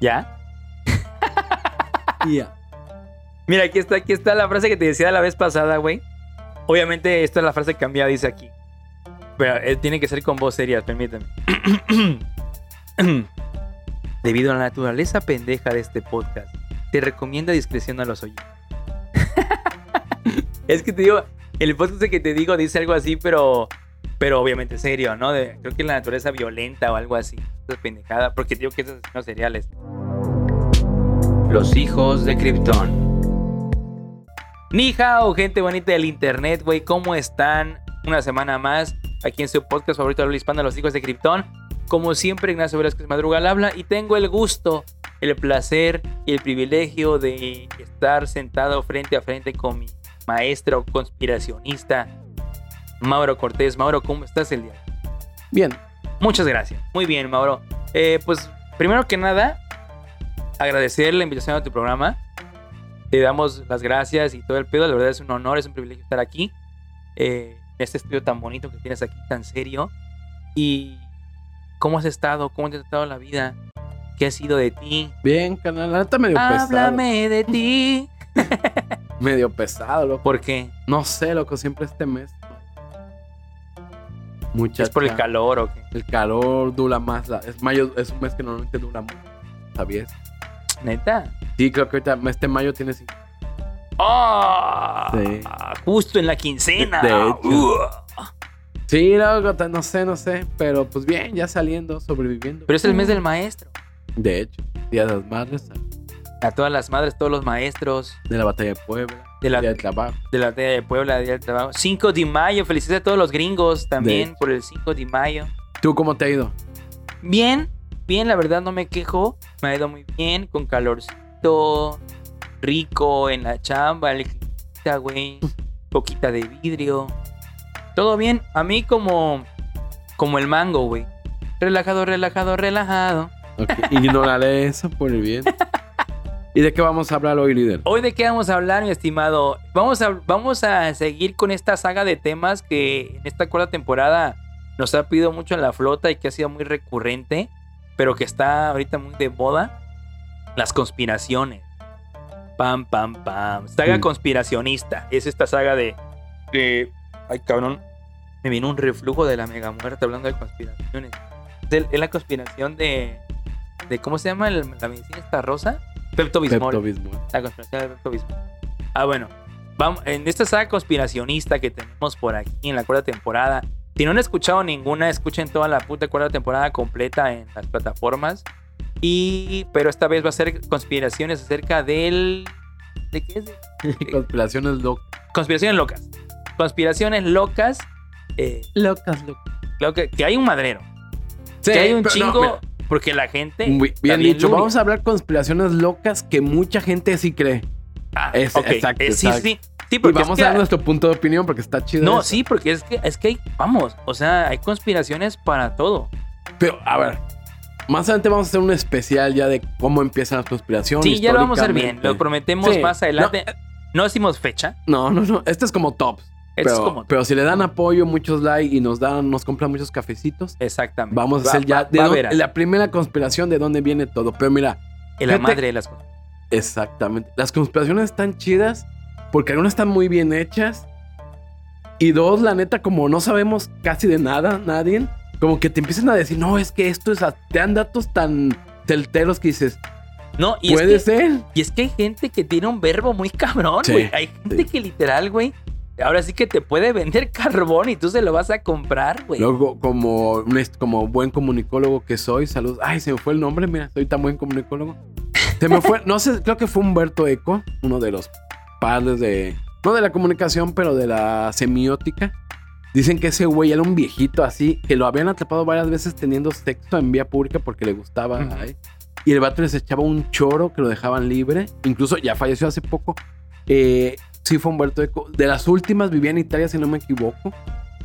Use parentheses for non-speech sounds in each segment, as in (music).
¿Ya? Ya. Mira, aquí está, aquí está la frase que te decía la vez pasada, güey. Obviamente, esta es la frase cambiada, dice aquí. Pero eh, tiene que ser con voz seria, permíteme. (clears throat) Debido a la naturaleza pendeja de este podcast, te recomienda discreción a los oyentes. (laughs) es que te digo, el podcast que te digo dice algo así, pero pero obviamente serio, ¿no? De- creo que la naturaleza violenta o algo así. Esa pendejada, porque digo que esos asesinos seriales. Los hijos de Krypton. Ni hao, gente bonita del internet, güey. ¿Cómo están? Una semana más aquí en su podcast favorito de habla hispana, Los hijos de Krypton. Como siempre, Ignacio Velázquez Madruga al habla y tengo el gusto, el placer y el privilegio de estar sentado frente a frente con mi maestro conspiracionista, Mauro Cortés. Mauro, ¿cómo estás el día? Bien. Muchas gracias. Muy bien, Mauro. Eh, pues, primero que nada, agradecer la invitación a tu programa. Te damos las gracias y todo el pedo. La verdad es un honor, es un privilegio estar aquí. eh, en este estudio tan bonito que tienes aquí, tan serio. Y cómo has estado, cómo te ha tratado la vida, qué ha sido de ti. Bien, canal. Neta medio pesado. Háblame de ti. (laughs) Medio pesado, loco. ¿Por qué? No sé, loco, siempre este mes. Mucha ¿Es por el calor o qué? El calor dura más. la- es mayo, es un mes que normalmente dura mucho. ¿Sabías? ¿Neta? Sí, creo que ahorita este mayo tiene cinco. ¡Ah! Sí. Justo en la quincena. De hecho. Uh. Sí, ta- no sé, no sé. Pero pues bien, ya saliendo, sobreviviendo. Pero es el mes del maestro. De hecho, Día de las Madres, A todas las madres, todos los maestros de la Batalla de Puebla, de la, Día del Trabajo. de la Día de Puebla, Día del Trabajo. 5 de mayo. Felicidades a todos los gringos también por el 5 de mayo. ¿Tú cómo te ha ido? Bien, bien, la verdad no me quejo. Me ha ido muy bien, con calorcito, rico en la chamba, el climita, güey, poquita de vidrio. Todo bien. A mí como, como el mango, güey. Relajado, relajado, relajado. Ok, Ignoraré eso por el bien. (laughs) ¿Y de qué vamos a hablar hoy, líder? Hoy de qué vamos a hablar, mi estimado. Vamos a, vamos a seguir con esta saga de temas que en esta cuarta temporada nos ha pedido mucho en la flota y que ha sido muy recurrente, pero que está ahorita muy de moda. Las conspiraciones. Pam, pam, pam. Saga Mm. conspiracionista. Es esta saga de, de- Ay, cabrón. Me vino un reflujo de la mega muerte hablando de conspiraciones. Es, la conspiración de... de ¿Cómo se llama el- la medicina esta rosa? Pepto Bismol. Pepto-Bismol. La conspiración de Pepto Bismol. Ah, bueno. Vamos, en esta saga conspiracionista que tenemos por aquí en la cuarta temporada. Si no han escuchado ninguna, escuchen toda la puta cuarta temporada completa en las plataformas. Y. Pero esta vez va a ser conspiraciones acerca del. ¿De qué es? (laughs) Conspiraciones locas. Conspiraciones locas. Conspiraciones locas. eh, Locas, locas. creo que, que hay un madrero. que hay un chingo. porque la gente. Muy bien dicho. luria. Vamos a hablar conspiraciones locas que mucha gente sí cree. Ah, es- ok, exacto, eh, sí, exacto. sí. Sí, Y porque es vamos que- a dar nuestro punto de opinión porque está chido. No, eso. sí, porque es que, es que hay, vamos, o sea, hay conspiraciones para todo. Pero, a ver. Más adelante vamos a hacer un especial ya de cómo empiezan las conspiraciones. Sí, ya lo vamos a hacer bien, lo prometemos Sí, más adelante. No, decimos fecha, No, no, no. Este es como tops. Pero, es como... pero si le dan apoyo, muchos likes y nos dan, nos compran muchos cafecitos, Exactamente. vamos a Va- hacer ya va- de va a dónde- ver, la primera conspiración de dónde viene todo. Pero mira, en la madre de las cosas. exactamente. Las conspiraciones están chidas porque algunas están muy bien hechas. Y dos, la neta, como no sabemos casi de nada, nadie, como que te empiezan a decir, no, es que esto es, te dan datos tan certeros que dices, No, y es, puede que, ser. y es que hay gente que tiene un verbo muy cabrón, Sí, güey. Hay gente sí. que literal, güey, ahora sí que te puede vender (laughs) carbón y tú se lo vas a comprar, güey. Luego, como, como buen comunicólogo que soy, salud. Ay, se me fue el nombre, mira, soy tan buen comunicólogo. Se me fue, no sé, creo que fue Humberto Eco, uno de los padres de, no de la comunicación, pero de la semiótica. Dicen que ese güey era un viejito así, que lo habían atrapado varias veces teniendo sexo en vía pública porque le gustaba. Y el vato les echaba un choro que lo dejaban libre. Incluso ya falleció hace poco. Eh, sí fue Humberto Eco. De las últimas vivía en Italia, si no me equivoco.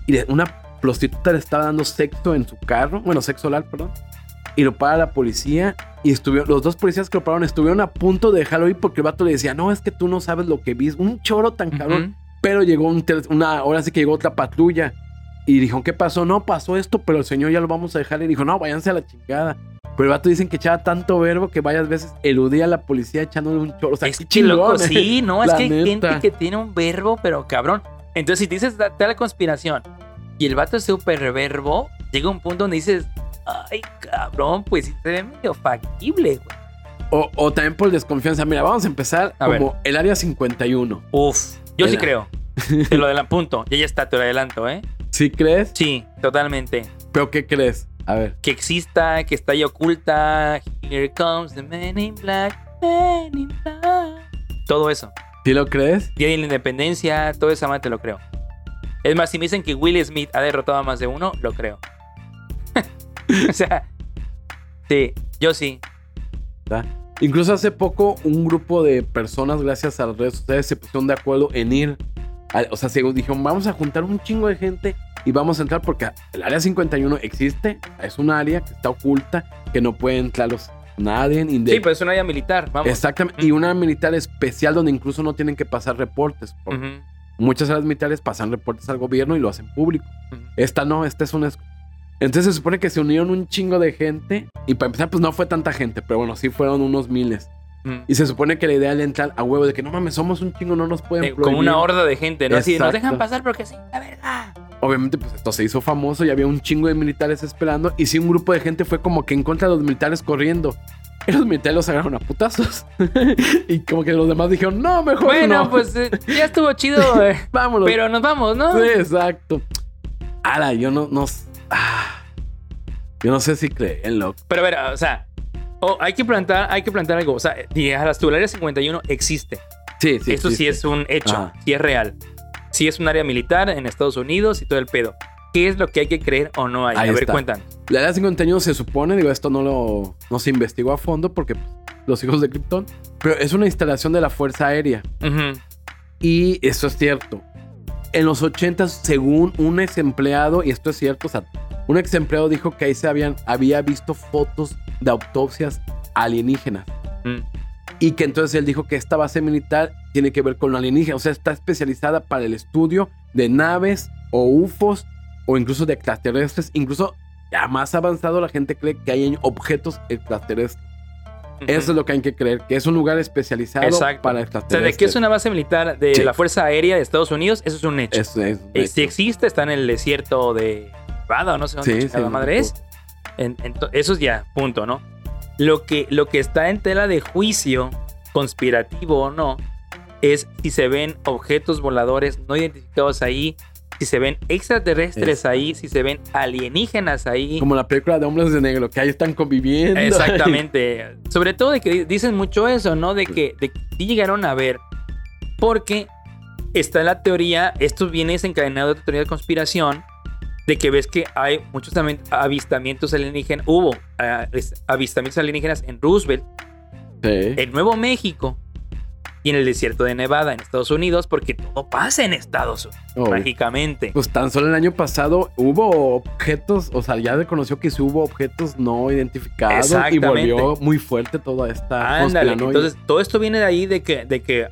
Y una prostituta le estaba dando sexo en su carro. Bueno, sexo oral, perdón. Y lo para la policía. Y estuvieron, los dos policías que lo pararon estuvieron a punto de dejarlo ir porque el vato le decía, no, es que tú no sabes lo que vi. Un choro tan cabrón. Pero llegó un una, ahora sí que llegó otra patrulla. Y dijo, ¿qué pasó? No, pasó esto, pero el señor ya lo vamos a dejar. Y dijo, no, váyanse a la chingada. Pero el vato dicen que echaba tanto verbo que varias veces eludía a la policía echándole un chorro. O sea, es qué que loco, chingón, ¿eh? sí, no, es que hay gente que tiene un verbo, pero cabrón. Entonces, si te dices da la conspiración y el vato es súper verbo, llega un punto donde dices, ay, cabrón, pues sí se ve medio factible, güey. O, o también por desconfianza. Mira, vamos a empezar A ver. como el área 51. Uf, yo sí creo. (laughs) Te lo adelanto, ya ya está, te lo adelanto, ¿eh? ¿Sí crees? Sí, totalmente. ¿Pero qué crees? A ver. Que exista, que está ahí oculta. Here comes the man in black, man in black. Todo eso. ¿Sí lo crees? Día de la Independencia, todo esa madre te lo creo. Es más, si me dicen que Will Smith ha derrotado a más de uno, lo creo. (laughs) o sea, sí, yo sí. ¿verdad? Incluso hace poco un grupo de personas, gracias a las redes sociales, se pusieron de acuerdo en ir. al- o sea, se dijeron, vamos a juntar un chingo de gente y vamos a entrar porque el área 51 existe, es un área que está oculta, que no puede entrar los nadie. Sí, pues es una área militar, vamos. Exactamente. Y una militar especial donde incluso no tienen que pasar reportes. porque Ujú, Muchas áreas militares pasan reportes al gobierno y lo hacen público. ujú. Esta no, esta es una... Entonces se supone que se unieron un chingo de gente y para empezar pues no fue tanta gente, pero bueno, sí fueron unos miles. Ujú. Y se supone que la idea era entrar a huevo de que no mames, somos un chingo, no nos pueden Eh, prohibir. como una horda de gente, ¿no? Así, nos dejan pasar porque sí, la verdad. Obviamente pues esto se hizo famoso y había un chingo de militares esperando y sí un grupo de gente fue como que en contra de los militares corriendo. Y los militares los agarraron a putazos. (laughs) y como que los demás dijeron, no, mejor Bueno, no. pues eh, ya estuvo chido, (laughs) eh, vámonos. pero nos vamos, ¿no? Sí, exacto. Ahora, yo no, no. Ah, yo no sé si creen, loco. Pero a ver, o sea, oh, hay que plantar, hay que plantar algo. O sea, tú, el área 51 existe. Sí, sí. Eso sí es un hecho, Ajá. sí es real. Sí es un área militar en Estados Unidos y todo el pedo. ¿Qué es lo que hay que creer o no hay? Ahí a ver, está. cuéntanos. La edad 51 se supone, digo, esto no lo no se investigó a fondo porque los hijos de Krypton, pero es una instalación de la Fuerza Aérea. Ujú. Y eso es cierto. En los 80, según un ex empleado, y esto es cierto, o sea, un ex empleado dijo que ahí se habían, había visto fotos de autopsias alienígenas. Mm. Y que entonces él dijo que esta base militar tiene que ver con lo alienígena. O sea, está especializada para el estudio de naves o UFOs o incluso de extraterrestres. Incluso ya más avanzado la gente cree que hay objetos extraterrestres. Eso es lo que hay que creer, que es un lugar especializado Exacto. para O sea, extraterrestres. de que es una base militar de Sí. la Fuerza Aérea de Estados Unidos, eso es un hecho. Es un Eh, si existe, está en el desierto de Nevada o no sé dónde Sí, sí, madre es. En- en eso es ya, punto, ¿no? Lo que, lo que está en tela de juicio, conspirativo o no, es si se ven objetos voladores no identificados ahí, si se ven extraterrestres Es- ahí, si se ven alienígenas ahí. Como la película de Hombres de Negro, que ahí están conviviendo. Exactamente. (laughs) Sobre todo de que di- dicen mucho eso, ¿no? De que, de que llegaron a ver. Porque está la teoría, esto viene desencadenado de otra teoría de conspiración, de que ves que hay muchos también avistamientos alienígenas. Hubo ah, avistamientos alienígenas en Roosevelt, Sí. en Nuevo México y en el desierto de Nevada, en Estados Unidos, porque todo pasa en Estados Unidos, Obvio. mágicamente. Pues tan solo el año pasado hubo objetos, o sea, ya reconoció que sí hubo objetos no identificados y volvió muy fuerte toda esta Ándale, entonces todo esto viene de ahí de que, de que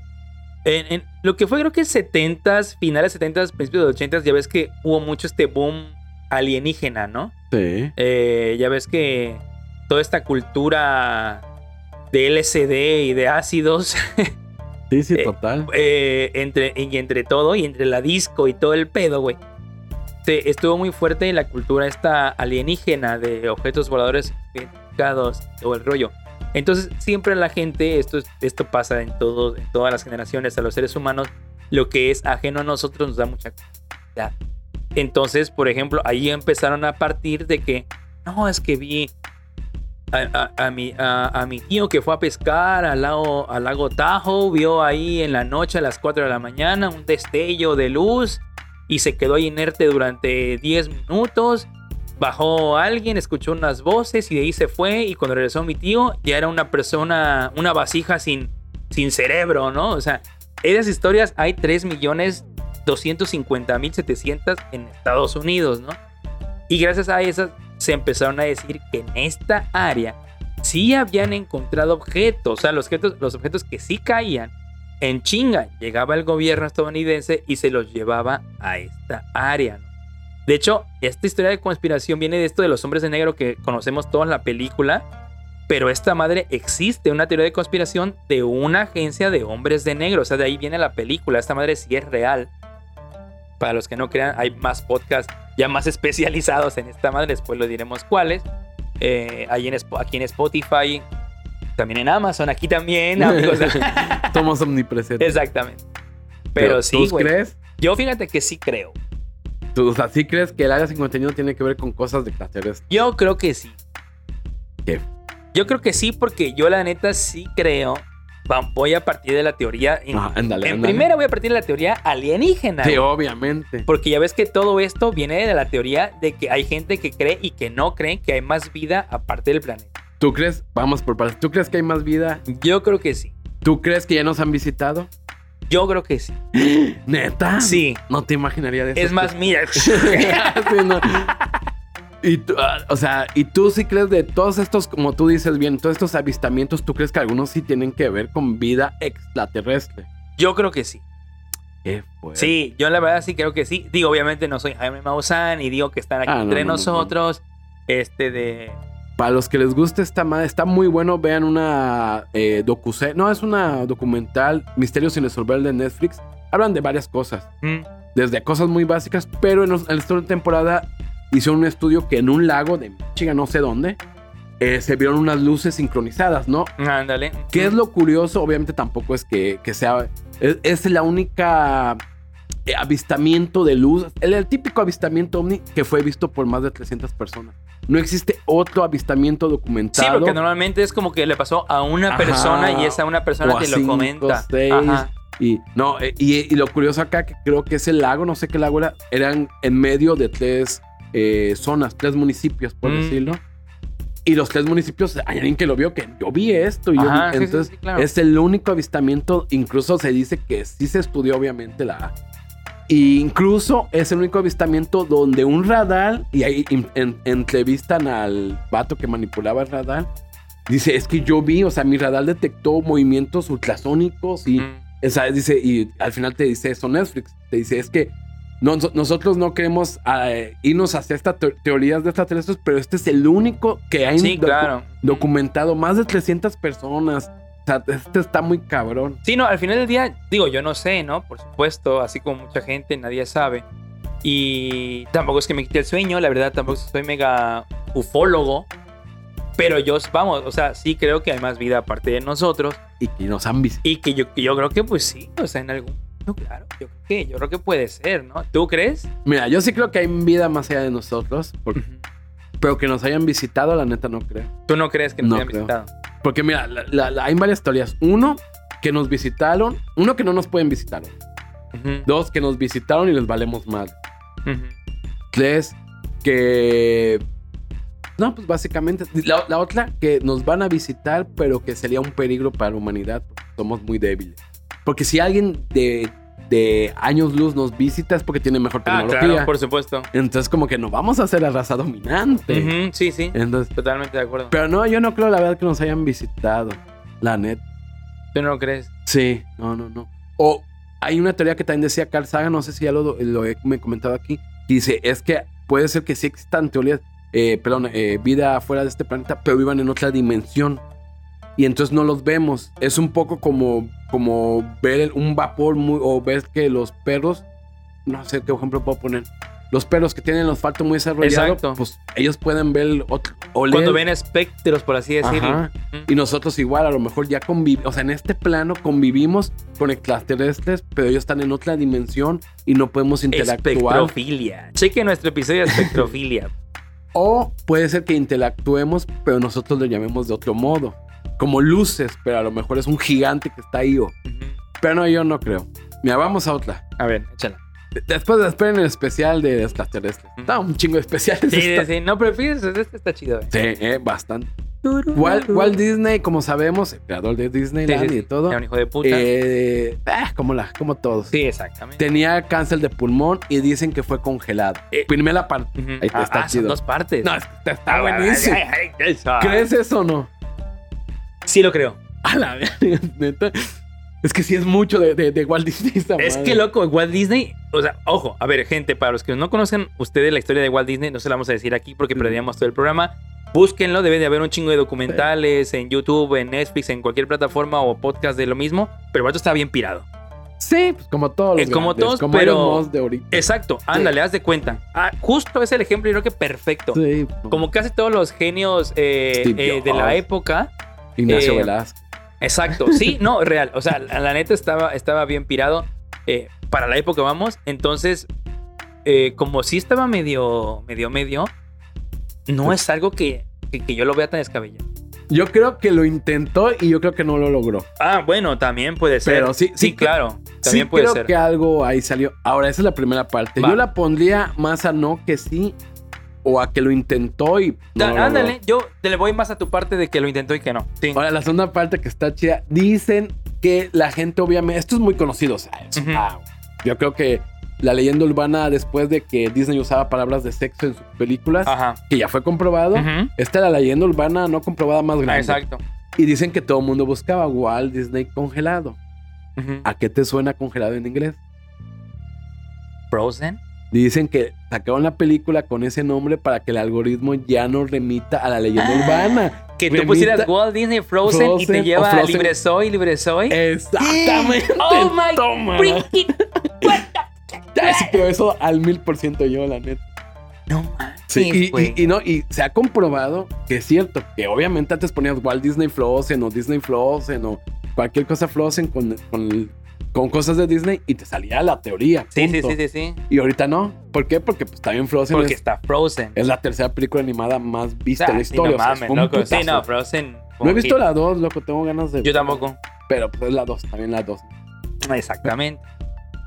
en, en lo que fue creo que 70s, finales 70s, principios de 80s, ya ves que hubo mucho este boom alienígena, ¿no? Sí. Eh, ya ves que toda esta cultura de LSD y de ácidos, (laughs) Sí, sí, Eh, total. eh, entre, y entre todo, y entre la disco y todo el pedo, güey. se- estuvo muy fuerte la cultura esta alienígena de objetos voladores identificados, todo el rollo. Entonces, siempre la gente, esto, es- esto pasa en, todo, en todas las generaciones, a los seres humanos, lo que es ajeno a nosotros nos da mucha curiosidad. Entonces, por ejemplo, ahí empezaron a partir de que, no, es que vi a, a- mi, a- mi tío que fue a pescar al lago, al lago Tahoe, vio ahí en la noche a las 4 de la mañana un destello de luz y se quedó ahí inerte durante 10 minutos. Bajó alguien, escuchó unas voces y de ahí se fue. Y cuando regresó mi tío, ya era una persona, una vasija sin, sin cerebro, ¿no? O sea, esas historias hay 3 millones 250 mil 700 en Estados Unidos, ¿no? Y gracias a esas se empezaron a decir que en esta área sí habían encontrado objetos, o sea, los objetos, los objetos que sí caían en chinga. Llegaba el gobierno estadounidense y se los llevaba a esta área. De hecho, esta historia de conspiración viene de esto de los hombres de negro que conocemos todos en la película. Pero esta madre existe una teoría de conspiración de una agencia de hombres de negro. O sea, de ahí viene la película. Esta madre sí es real. Para los que no crean, hay más podcasts ya más (laughs) especializados en esta madre. Después lo diremos cuáles. Eh, ahí en, aquí en Spotify. También en Amazon. Aquí también. (laughs) amigos. Somos omnipresentes. Exactamente. Pero sí, ¿Tú crees? Yo fíjate que sí creo. ¿Tú, o sea, ¿sí crees que el área 51 tiene que ver con cosas de extraterrestres? Yo creo que sí. ¿Qué? Yo creo que sí, porque yo la neta sí creo. Voy a partir de la teoría. En, Ah, en ándale. primera voy a partir de la teoría alienígena. Sí, obviamente. Porque ya ves que todo esto viene de la teoría de que hay gente que cree y que no cree que hay más vida aparte del planeta. ¿Tú crees? Vamos por partes. ¿Tú crees que hay más vida? Yo creo que sí. ¿Tú crees que ya nos han visitado? Yo creo que sí. (gasps) ¿Neta? Sí. No te imaginaría de eso. Es más, mira. (laughs) Sí, no. Y tú, ah, o sea, ¿y tú sí crees de todos estos, como tú dices bien, todos estos avistamientos, tú crees que algunos sí tienen que ver con vida extraterrestre? Yo creo que sí. Sí, yo la verdad sí creo que sí. Digo, obviamente no soy Jaime Maussan y digo que están aquí Ah, entre no, no, no. nosotros. Este de. Para los que les guste esta madre, está muy bueno. Vean una eh. No, es una documental, Misterios sin resolver de Netflix. Hablan de varias cosas. Mm, Desde cosas muy básicas, pero en, los- en segunda temporada hicieron un estudio que en un lago de Michigan, no sé dónde, eh, se vieron unas luces sincronizadas, ¿no? ándale. ¿Qué es lo curioso? Obviamente tampoco es que, que sea... Es, es la única eh, avistamiento de luz, el, el típico avistamiento ovni que fue visto por más de 300 personas. No existe otro avistamiento Sí, documentado. porque normalmente es como que le pasó a una Ajá. persona y esa una persona te lo comenta. seis. Ajá. Y, no, eh, y, y lo curioso acá, que creo que ese lago, no sé qué lago era, eran en medio de tres eh, zonas, tres municipios, por Mm. decirlo. Y los tres municipios, hay alguien que lo vio, que yo vi esto. Y yo Ajá, vi- sí, sí, entonces, sí, claro. es el único avistamiento. Incluso se dice que sí se estudió, obviamente, la. Y incluso es el único avistamiento donde un radar, y ahí en- en- entrevistan al vato que manipulaba el radar. Dice, es que yo vi, o sea, mi radar detectó movimientos ultrasónicos y Mm. o sea, dice, y al final te dice eso Netflix. Te dice, es que no- nosotros no queremos eh, irnos hacia estas te- teorías de extraterrestres, pero este es el único que hay Sí, docu- claro. documentado. Más de 300 personas. O sea, este está muy cabrón. Sí, no, al final del día, digo, yo no sé, ¿no? Por supuesto, así como mucha gente, nadie sabe. Y tampoco es que me quite el sueño, la verdad, tampoco soy mega ufólogo. Pero yo, vamos, o sea, sí creo que hay más vida aparte de nosotros. Y que nos han visto. Y que yo, yo creo que, pues sí, o sea, en algún. No, claro, yo creo que, yo creo que puede ser, ¿no? ¿Tú crees? Mira, yo sí creo que hay vida más allá de nosotros, pero que nos hayan visitado, la neta no creo. ¿Tú no crees que nos No hayan creo. visitado? Porque mira, la- la- la- hay varias teorías. Uno, que nos visitaron. Uno, que no nos pueden visitar. Dos, que nos visitaron y les valemos mal. Tres, que... No, pues básicamente. La, la otra, que nos van a visitar, pero que sería un peligro para la humanidad, porque somos muy débiles. Porque si alguien de, de años luz nos visita es porque tiene mejor Ah, tecnología. claro, por supuesto. Entonces como que no vamos a ser la raza dominante. Sí, sí, Entonces, totalmente de acuerdo. pero no, yo no creo la verdad que nos hayan visitado. La net. ¿Tú no lo crees? Sí, no, no, no. O hay una teoría que también decía Carl Sagan, no sé si ya lo, lo he me he comentado aquí, que dice, es que puede ser que sí existan teorías, eh, perdón, eh, vida fuera de este planeta, pero vivan en otra dimensión. Y entonces no los vemos. Es un poco como, como ver un vapor muy, o ver que los perros, no sé qué ejemplo puedo poner. Los perros que tienen el olfato muy desarrollado, Exacto. pues ellos pueden ver otro, oler. Cuando ven espectros, por así decirlo. Ajá. Y nosotros igual, a lo mejor ya convivimos, o sea, en este plano convivimos con extraterrestres, pero ellos están en otra dimensión y no podemos interactuar. Espectrofilia. Cheque nuestro episodio de espectrofilia. (laughs) O puede ser que interactuemos, pero nosotros lo llamemos de otro modo. Como luces, pero a lo mejor es un gigante que está ahí. o- Ujú. Pero no, yo no creo. Mira, vamos a otra. A ver, échala. Después esperen el especial de extraterrestres. Está un chingo de especiales. Sí, sí, esta- sí. No, pero fíjense, este está chido. eh. Sí, eh, bastante. Walt, Walt Disney, como sabemos, el creador de Disneyland sí, sí. y todo. Era un hijo de puta. Eh, ah, como, la, como todos. sí, exactamente. Tenía cáncer de pulmón y dicen que fue congelado. Eh. Primera parte. Ujú. ahí Ah, está ah, son chido. dos partes. No, está, está Ah, buenísimo. ¿Crees eso o no? Sí lo creo. A la (laughs) neta. Es que sí es mucho de, de, de Walt Disney. esa Es madre. que loco, Walt Disney, o sea, ojo, a ver, gente, para los que no conocen ustedes la historia de Walt Disney, no se la vamos a decir aquí porque perderíamos todo el programa. Búsquenlo, debe de haber un chingo de documentales en YouTube, en Netflix, en cualquier plataforma o podcast de lo mismo, pero el vato está bien pirado. Sí, pues como todos los Eh, como grandes, todos, como pero- de ahorita. Exacto, ándale, haz de cuenta. Ah, justo es el ejemplo, yo creo que perfecto. Sí. Como casi todos los genios eh, eh, de la época. Ignacio eh, Velázquez. Exacto, sí, no, real. O sea, la, la neta estaba, estaba bien pirado. eh, para la época, vamos. Entonces, eh, como sí estaba medio, medio, medio, no es algo que, que, que yo lo vea tan descabellado. Yo creo que lo intentó y yo creo que no lo logró. Ah, bueno, también puede ser. Pero sí- sí, sí claro. Sí También puede creo ser. que algo ahí salió. Ahora, esa es la primera parte. Va. Yo la pondría más a no que sí o a que lo intentó y no ándale, yo te le voy más a tu parte de que lo intentó y que no. Sí. Ahora, la segunda parte que está chida, dicen que la gente obviamente, esto es muy conocido, ¿sabes? Ujú. Ah, yo creo que la leyenda urbana después de que Disney usaba palabras de sexo en sus películas, Ajá. que ya fue comprobado, Ujú. esta es la leyenda urbana no comprobada más Ah, grande. exacto. Y dicen que todo el mundo buscaba Walt Disney congelado. ¿A qué te suena congelado en inglés? Frozen. Dicen que sacaron la película con ese nombre para que el algoritmo ya no remita a la leyenda Ah. urbana. Que tú pusieras Walt Disney Frozen, y te lleva a. Libre Soy, Libre Soy. Exactamente. (gasps) Oh my Toma. (laughs) sí, pero eso al mil por ciento yo, la neta. No mames, Sí, y, y- y no, y se ha comprobado que es cierto, que obviamente antes ponías Walt Disney Frozen o Disney Frozen o cualquier cosa Frozen con, con, el- con cosas de Disney y te salía la teoría. Sí, sí, sí, sí, sí. Y ahorita no. ¿Por qué? Porque pues también Frozen Porque es, está Frozen. es la tercera película animada más vista Ah, en la historia. no o sea, un loco. Sí, no, Frozen. No he visto hit. la 2, loco, tengo ganas de... Yo tampoco. Pero pues es la 2, también la 2. Exactamente.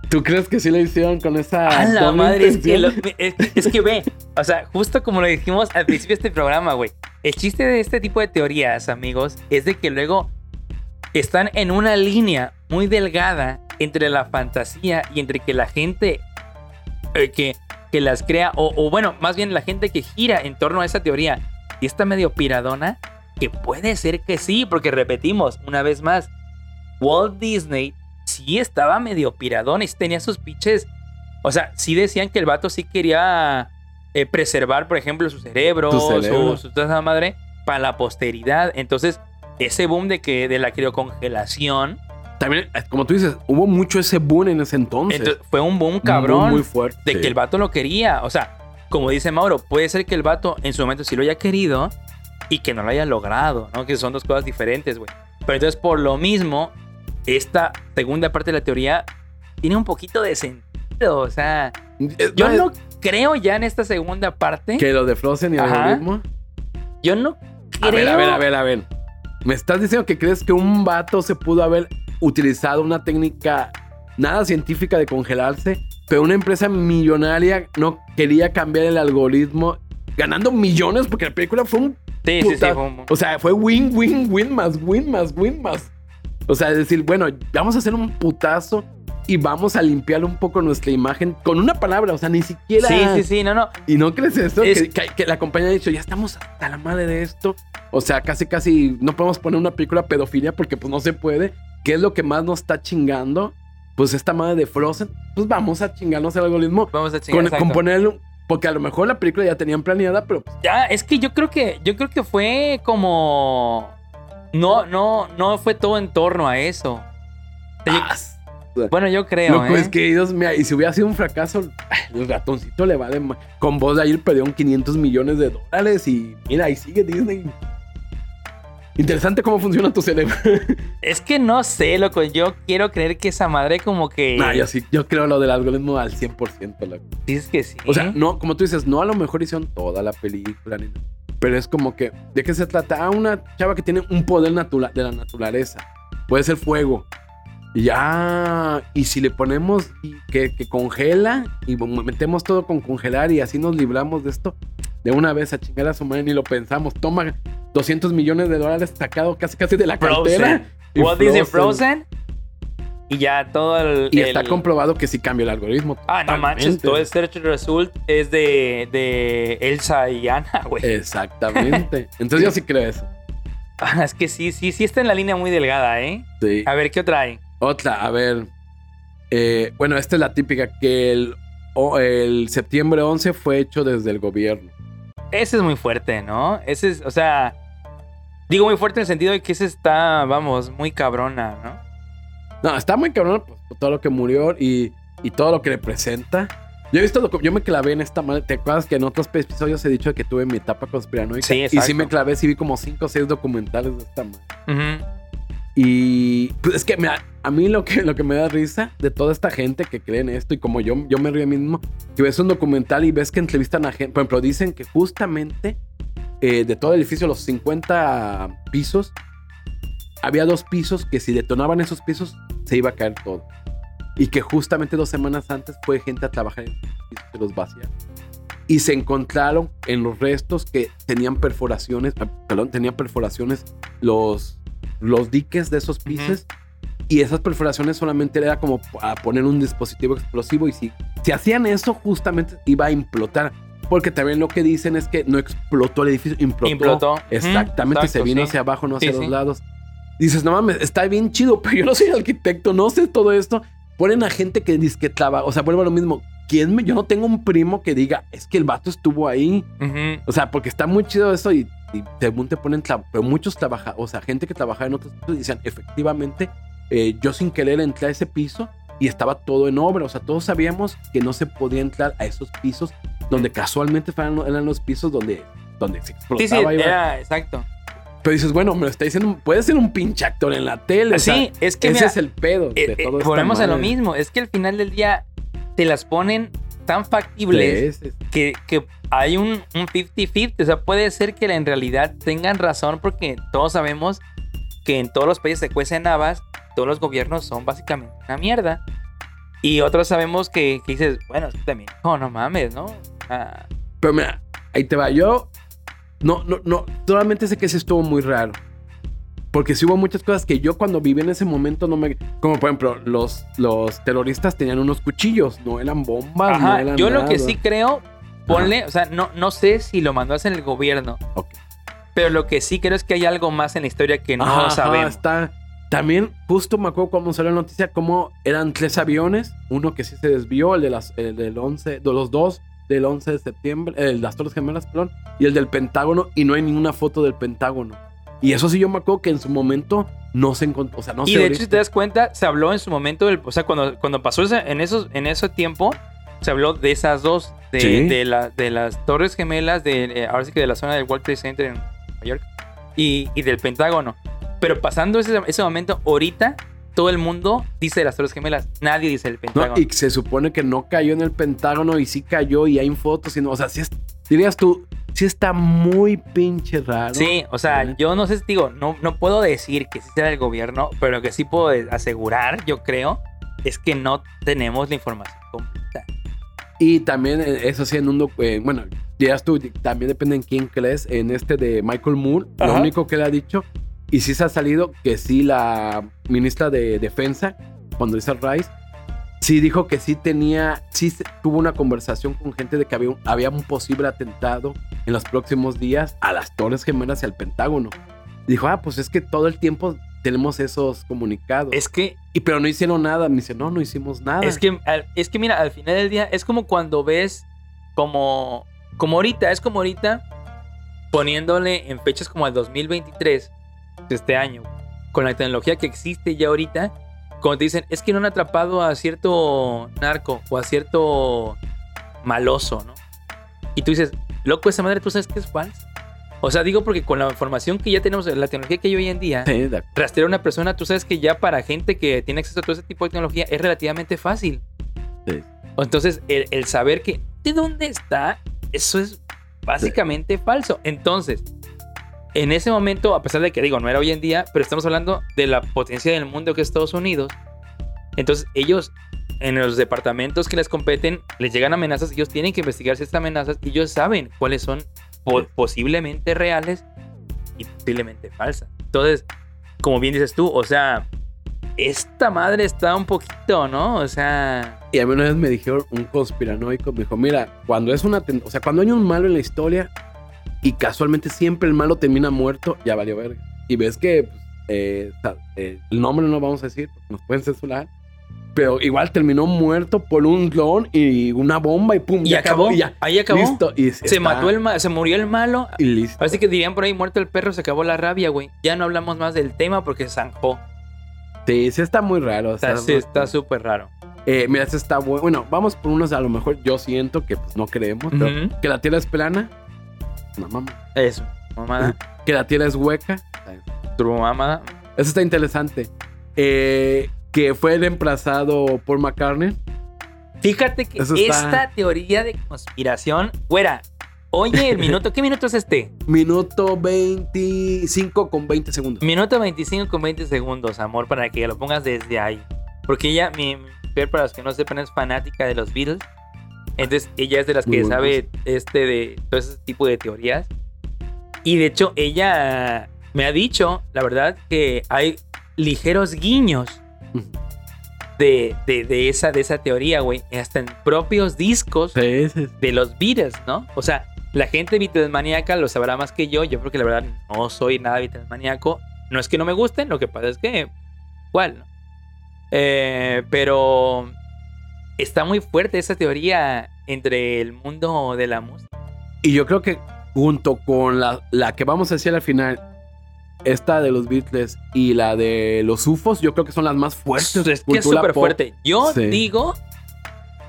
¿Tú crees que sí lo hicieron con esa... A la madre, es que, lo- es, es que ve, o sea, justo como lo dijimos al principio de este programa, güey. El chiste de este tipo de teorías, amigos, es de que luego están en una línea muy delgada entre la fantasía y entre que la gente eh, que, que las crea, o, o bueno, más bien la gente que gira en torno a esa teoría y está medio piradona, que puede ser que sí, porque repetimos una vez más, Walt Disney sí estaba medio piradón y tenía sus pinches. O sea, sí decían que el vato sí quería eh, preservar, por ejemplo, su cerebro, su, cerebro. su toda esa madre, para la posteridad. Entonces, ese boom de que de la criocongelación También, eh, como tú dices, hubo mucho ese boom en ese entonces. entonces, fue un boom Un cabrón boom muy fuerte. de que el vato lo quería. O sea, como dice Mauro, puede ser que el vato en su momento sí lo haya querido y que no lo haya logrado, ¿no? Que son dos cosas diferentes, güey. Pero entonces, por lo mismo, esta segunda parte de la teoría tiene un poquito de sentido. O sea, Eh, yo no creo ya en esta segunda parte. Que lo de Frozen y el algoritmo. Yo no creo. A ver, a ver, a ver, a ver. ¿Me estás diciendo que crees que un vato se pudo haber utilizado una técnica nada científica de congelarse, pero una empresa millonaria no quería cambiar el algoritmo ganando millones porque la película fue un... Sí, sí, sí. puta- fue un- O sea, fue win, win, win más, win más, win más. O sea, decir, bueno, vamos a hacer un putazo y vamos a limpiar un poco nuestra imagen con una palabra, o sea, ni siquiera... Sí, sí, sí, no, no. ¿Y no crees eso? Es- Que, que- que la compañía ha dicho, ya estamos hasta la madre de esto. O sea, casi, casi no podemos poner una película pedofilia porque pues no se puede. ¿Qué es lo que más nos está chingando? Pues esta madre de Frozen. Pues vamos a chingarnos el algoritmo Vamos a chingar. con, con ponerle... Porque a lo mejor la película ya tenían planeada, pero pues, Ya, es que yo creo que yo creo que fue como no no no fue todo en torno a eso. Yo- ah, bueno, yo creo, loco, ¿eh? es que Dios mira, y si hubiera sido un fracaso, el ratoncito le vale más. Con voz de ahí perdieron 500 millones de dólares y mira, ahí sigue Disney. Interesante cómo funciona tu cerebro. (laughs) Es que no sé, loco. Yo quiero creer que esa madre como que No, yo sí, yo creo lo del algoritmo al 100%. loco. dices que sí. O sea, no, como tú dices, no a lo mejor hicieron toda la película, ni nada. Pero es como que, ¿de qué se trata? Ah, una chava que tiene un poder natural de la naturaleza. Puede ser fuego. Y ya, y si le ponemos que, que congela y metemos todo con congelar y así nos libramos de esto, de una vez a chingar a su madre ni lo pensamos. Toma 200 millones de dólares sacado casi casi de la Frozen. cartera. y Walt Disney Frozen y ya todo el Y el- está comprobado que sí cambia el algoritmo. Ah, no manches, todo el search result es de, de Elsa y Anna, güey. Exactamente. (laughs) Entonces yo sí creo eso. Ah, es que sí, sí, sí está en la línea muy delgada, ¿eh? Sí. A ver, ¿qué otra hay? Otra, a ver. Eh, bueno, esta es la típica, que el, septiembre 11 fue hecho desde el gobierno. Ese es muy fuerte, ¿no? Ese es, o sea, digo muy fuerte en el sentido de que ese está, vamos, muy cabrona, ¿no? No, está muy cabrón pues, por todo lo que murió y, y todo lo que representa. Yo he visto, docu- yo me clavé en esta madre. ¿Te acuerdas que en otros episodios he dicho que tuve mi etapa conspiranoica? Sí, Y sí me clavé, sí vi como 5 o 6 documentales de esta madre. Ujú. Y pues es que mira, a mí lo que, lo que me da risa de toda esta gente que cree en esto y como yo, yo me río mismo, que ves un documental y ves que entrevistan a gente, por ejemplo, dicen que justamente eh, de todo el edificio, los 50 pisos, había dos pisos que si detonaban esos pisos se iba a caer todo. Y que justamente dos semanas antes fue gente a trabajar en pisos que los vaciaron. Y se encontraron en los restos que tenían perforaciones, perdón, tenían perforaciones los, los diques de esos pisos. Y esas perforaciones solamente era como a poner un dispositivo explosivo. Y si, si hacían eso, justamente iba a implotar. Porque también lo que dicen es que no explotó el edificio, implotó. Implotó. Exactamente, se exacto, vino sí. hacia abajo, no Sí, hacia los sí. lados. Dices, no mames, está bien chido, (laughs) pero yo no soy arquitecto, no sé todo esto. Ponen a gente que dice que trabaja, o sea, vuelvo a lo mismo. ¿Quién me, yo no tengo un primo que diga, es que el vato estuvo ahí. O sea, porque está muy chido eso y, y según te ponen, pero muchos trabajan, o sea, gente que trabaja en otros pisos dicen, efectivamente, eh, yo sin querer entré a ese piso y estaba todo en obra. O sea, todos sabíamos que no se podía entrar a esos pisos donde casualmente eran los pisos donde, donde se explotaba. Sí, sí, era exacto. pero dices, bueno, me lo está diciendo, puede ser un pinche actor en la tele. o sea, Sí, es que ese mira, es el pedo de Eh, eh, todo esto. volvemos a lo mismo. Es que al final del día te las ponen tan factibles que, que hay un un 50-50. O sea, puede ser que en realidad tengan razón porque todos sabemos que en todos los países se cuecen habas, todos los gobiernos son básicamente una mierda. Y otros sabemos que, que dices, bueno, también, no, no mames, ¿no? Ah, Pero mira, ahí te va. Yo no, no, no, solamente sé que sí estuvo muy raro. Porque sí hubo muchas cosas que yo cuando viví en ese momento no me... Como por ejemplo, los, los terroristas tenían unos cuchillos, no eran bombas, no Ajá, eran yo lo que sí creo, ponle, o sea, no, no sé si lo mandó a hacer el gobierno, Ok. pero lo que sí creo es que hay algo más en la historia que no Ajá, sabemos. está... También justo me acuerdo cuando salió la noticia como eran tres aviones, uno que sí se desvió, el de las el del 11, de los dos del 11 de septiembre, el de las Torres Gemelas, perdón, y el del Pentágono y no hay ninguna foto del Pentágono. Y eso sí yo me acuerdo que en su momento no se encontró, o sea, no y se de ahorita- hecho, si te das cuenta, se habló en su momento, del, o sea, cuando, cuando pasó ese- en, esos, en ese tiempo, se habló de esas dos, de, Sí. de, la- de las Torres Gemelas, de, eh, ahora sí que de la zona del World Trade Center en Nueva York, y, y del Pentágono. Pero pasando ese, ese momento, ahorita todo el mundo dice de las Torres Gemelas, nadie dice del ¿no? Pentágono. Y se supone que no cayó en el Pentágono y sí cayó y hay fotos y no, o sea, sí es, dirías tú, sí está muy pinche raro. Sí, o sea, ¿Eh? yo no sé, digo, no, no puedo decir que sí sea el gobierno, pero lo que sí puedo asegurar, yo creo, es que no tenemos la información completa. Y también, eh, eso sí, en un. eh, bueno, dirás tú, también depende en quién crees. En este de Michael Moore, lo Ajá. único que le ha dicho, y sí se ha salido que sí, la ministra de Defensa, cuando dice Rice, sí dijo que sí tenía. Sí tuvo una conversación con gente de que había un, había un posible atentado en los próximos días a las Torres Gemelas y al Pentágono. Dijo, ah, pues es que todo el tiempo tenemos esos comunicados. Es que, y pero no hicieron nada. Me dice, no, no hicimos nada. es que, al- es que mira, al final del día es como cuando ves como, como ahorita, es como ahorita poniéndole en fechas como el 2023 de este año, con la tecnología que existe ya ahorita, cuando te dicen, es que no han atrapado a cierto narco o a cierto maloso, ¿no? Y tú dices, loco, esa madre, tú sabes que es falsa. O sea, digo porque con la información que ya tenemos, la tecnología que hay hoy en día, Sí, rastrear a una persona, tú sabes que ya para gente que tiene acceso a todo ese tipo de tecnología es relativamente fácil. Sí. Entonces, el, el saber que de dónde está, eso es básicamente falso. Entonces, en ese momento, a pesar de que digo, no era hoy en día, pero estamos hablando de la potencia del mundo que es Estados Unidos. Entonces, ellos, en los departamentos que les competen, les llegan amenazas, ellos tienen que investigar si estas amenazas y ellos saben cuáles son po- posiblemente reales y posiblemente falsas. Entonces, como bien dices tú, o sea, esta madre está un poquito, ¿no? O sea, Y a mí una vez me dijeron un conspiranoico, me dijo, mira, cuando es una, o sea, cuando hay un malo en la historia y casualmente siempre el malo termina muerto, ya valió verga. Y ves que pues, eh, eh, el nombre no lo vamos a decir, nos pueden censurar. Pero igual terminó muerto por un clon y una bomba y pum. Y ya acabó. y ya. Ahí acabó. Listo. Y Se está- mató el se murió el malo. Y listo. Así que dirían por ahí muerto el perro, se acabó la rabia, güey. Ya no hablamos más del tema porque se zanjó. Sí, sí está muy raro. Está está- sí, está súper raro. Eh, mira, este está bueno. Bueno, vamos por unos a lo mejor yo siento que pues, no creemos. pero Ujú. Que la tierra es plana. No, mamá. Eso, mamada. (laughs) Que la tierra es hueca. Tu mamada. Eso está interesante. Eh, que fue reemplazado por McCartney. Fíjate que Eso está- esta teoría de conspiración, güera, oye el minuto, ¿qué minuto es este? Minuto 25 con 20 segundos. Minuto 25 con 20 segundos, amor, para que lo pongas desde ahí. Porque ella, mi mi mujer, para los que no sepan, es fanática de los Beatles. Entonces, ella es de las Muy que sabe este de todo ese tipo de teorías. Y de hecho, ella me ha dicho, la verdad, que hay ligeros guiños de, de, de esa, de esa teoría, güey. Hasta en propios discos Sí, sí, sí. de los Beatles, ¿no? O sea, la gente Beatlesmaníaca lo sabrá más que yo. Yo creo que la verdad no soy nada Beatlesmaníaco. No es que no me gusten, lo que pasa es que, igual, ¿no? Eh, pero está muy fuerte esa teoría entre el mundo de la música. Y yo creo que junto con la, la que vamos a decir al final, esta de los Beatles y la de los UFOs, yo creo que son las más fuertes. Es que es súper fuerte. Yo Sí. digo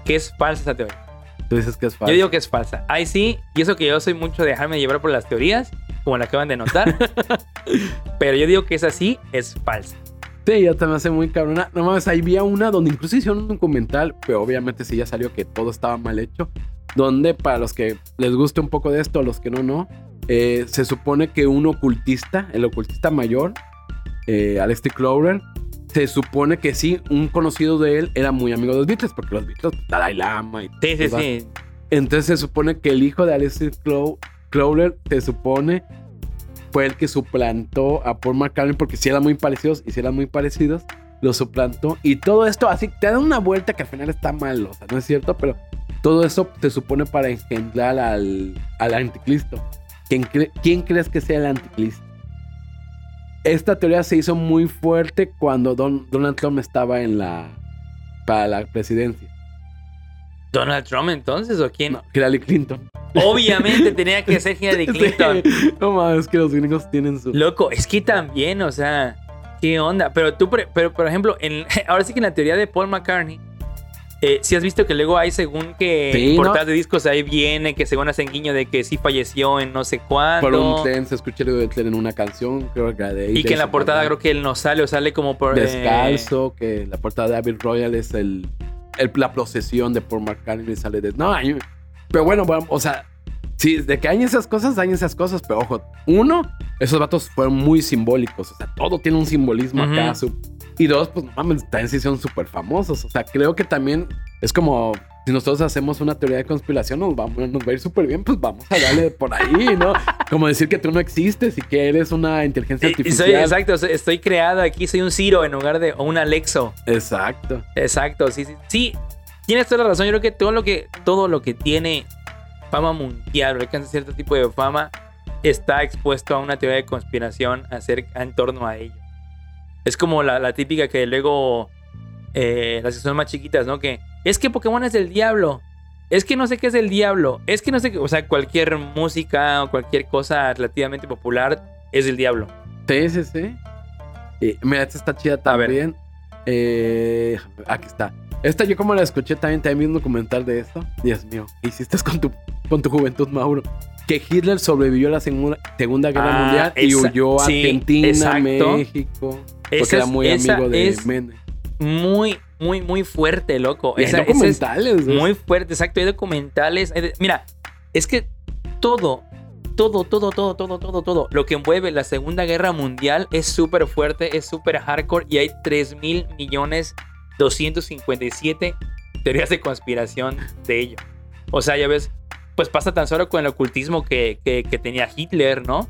que es falsa esa teoría. Tú dices que es falso. Yo digo que es falsa. Ahí sí, y eso que yo soy mucho de dejarme llevar por las teorías, como la acaban de notar. (laughs) pero yo digo que esa sí es falsa. Sí, ya te me hace muy cabrona. No mames, ahí vi una donde incluso hicieron un documental, pero obviamente sí ya salió que todo estaba mal hecho. Donde para los que les guste un poco de esto, a los que no, no, eh, se supone que un ocultista, el ocultista mayor, eh, Crowley, se supone que sí, un conocido de él era muy amigo de los Beatles, porque los Beatles, Dalai Lama y Sí, sí, sí. entonces se supone que el hijo de Aleister Crow- Crowley se supone fue el que suplantó a Paul McCartney porque si eran muy parecidos y si eran muy parecidos, lo suplantó. Y todo esto así te da una vuelta que al final está mal, o sea, no es cierto, pero todo eso se supone para engendrar al, al anticristo. ¿Quién, ¿Quién crees que sea el anticristo? Esta teoría se hizo muy fuerte cuando Don- Donald Trump estaba en la para la presidencia. ¿Donald Trump entonces o quién? No, Hillary Clinton. Obviamente tenía que (laughs) ser Hillary Clinton. Sí, No mames, que los gringos tienen su. Loco, es que también, o sea, ¿qué onda? Pero tú, pero por ejemplo, en, (laughs) ahora sí que en la teoría de Paul McCartney, eh, si has visto que luego hay según que Sí, en ¿no? portadas de discos ahí viene que según hacen guiño de que sí falleció en no sé cuándo. Por un tren, se escucha el de tren en una canción, creo que de y que en la portada creo que él no sale o sale como por... eh, Descalzo, que la portada de Abbey Royal es el, el- la procesión de Paul McCartney sale de. No, pero bueno, bueno, o sea, sí, de que hay esas cosas, hay esas cosas, pero ojo, uno, esos vatos fueron muy simbólicos, o sea, todo tiene un simbolismo Ujú. acá. su- y dos, pues no mames, también sí son súper famosos, o sea, creo que también es como. Si nosotros hacemos una teoría de conspiración, nos, vamos, nos va a ir súper bien, pues vamos a darle por ahí, ¿no? (laughs) Como decir que tú no existes y que eres una inteligencia artificial. soy, exacto, estoy creado aquí, soy un Ciro en lugar de o un Alexo. Exacto. Exacto, sí, sí. Sí, tienes toda la razón. Yo creo que todo lo que, todo lo que tiene fama mundial o alcanza cierto tipo de fama está expuesto a una teoría de conspiración acerca, en torno a ello. Es como la, la típica que luego eh, las que son más chiquitas, ¿no? Que es que Pokémon es del diablo. Es que no sé qué es del diablo. Es que no sé qué. O sea, cualquier música o cualquier cosa relativamente popular es del diablo. Sí, sí, sí. Y, mira, esta está chida A ver. también. Eh, aquí está. Esta yo como la escuché también, también vi un documental de esto. Dios mío, ¿qué hiciste con tu, con tu juventud, Mauro? Que Hitler sobrevivió a la Segunda, segunda Guerra Ah, Mundial y huyó a sí, Argentina, exacto. México. Porque Esa era muy esa amigo de Menem. Muy, muy, muy fuerte, loco. Y hay Esa- es- documentales. ¿no? Muy fuerte, exacto. Hay documentales. hay de- Mira, es que todo, todo, todo, todo, todo, todo, todo lo que envuelve la Segunda Guerra Mundial es súper fuerte, es súper hardcore y hay 3 mil millones 257 teorías de conspiración de ello. O sea, ya ves, pues pasa tan solo con el ocultismo que, que- que tenía Hitler, ¿no?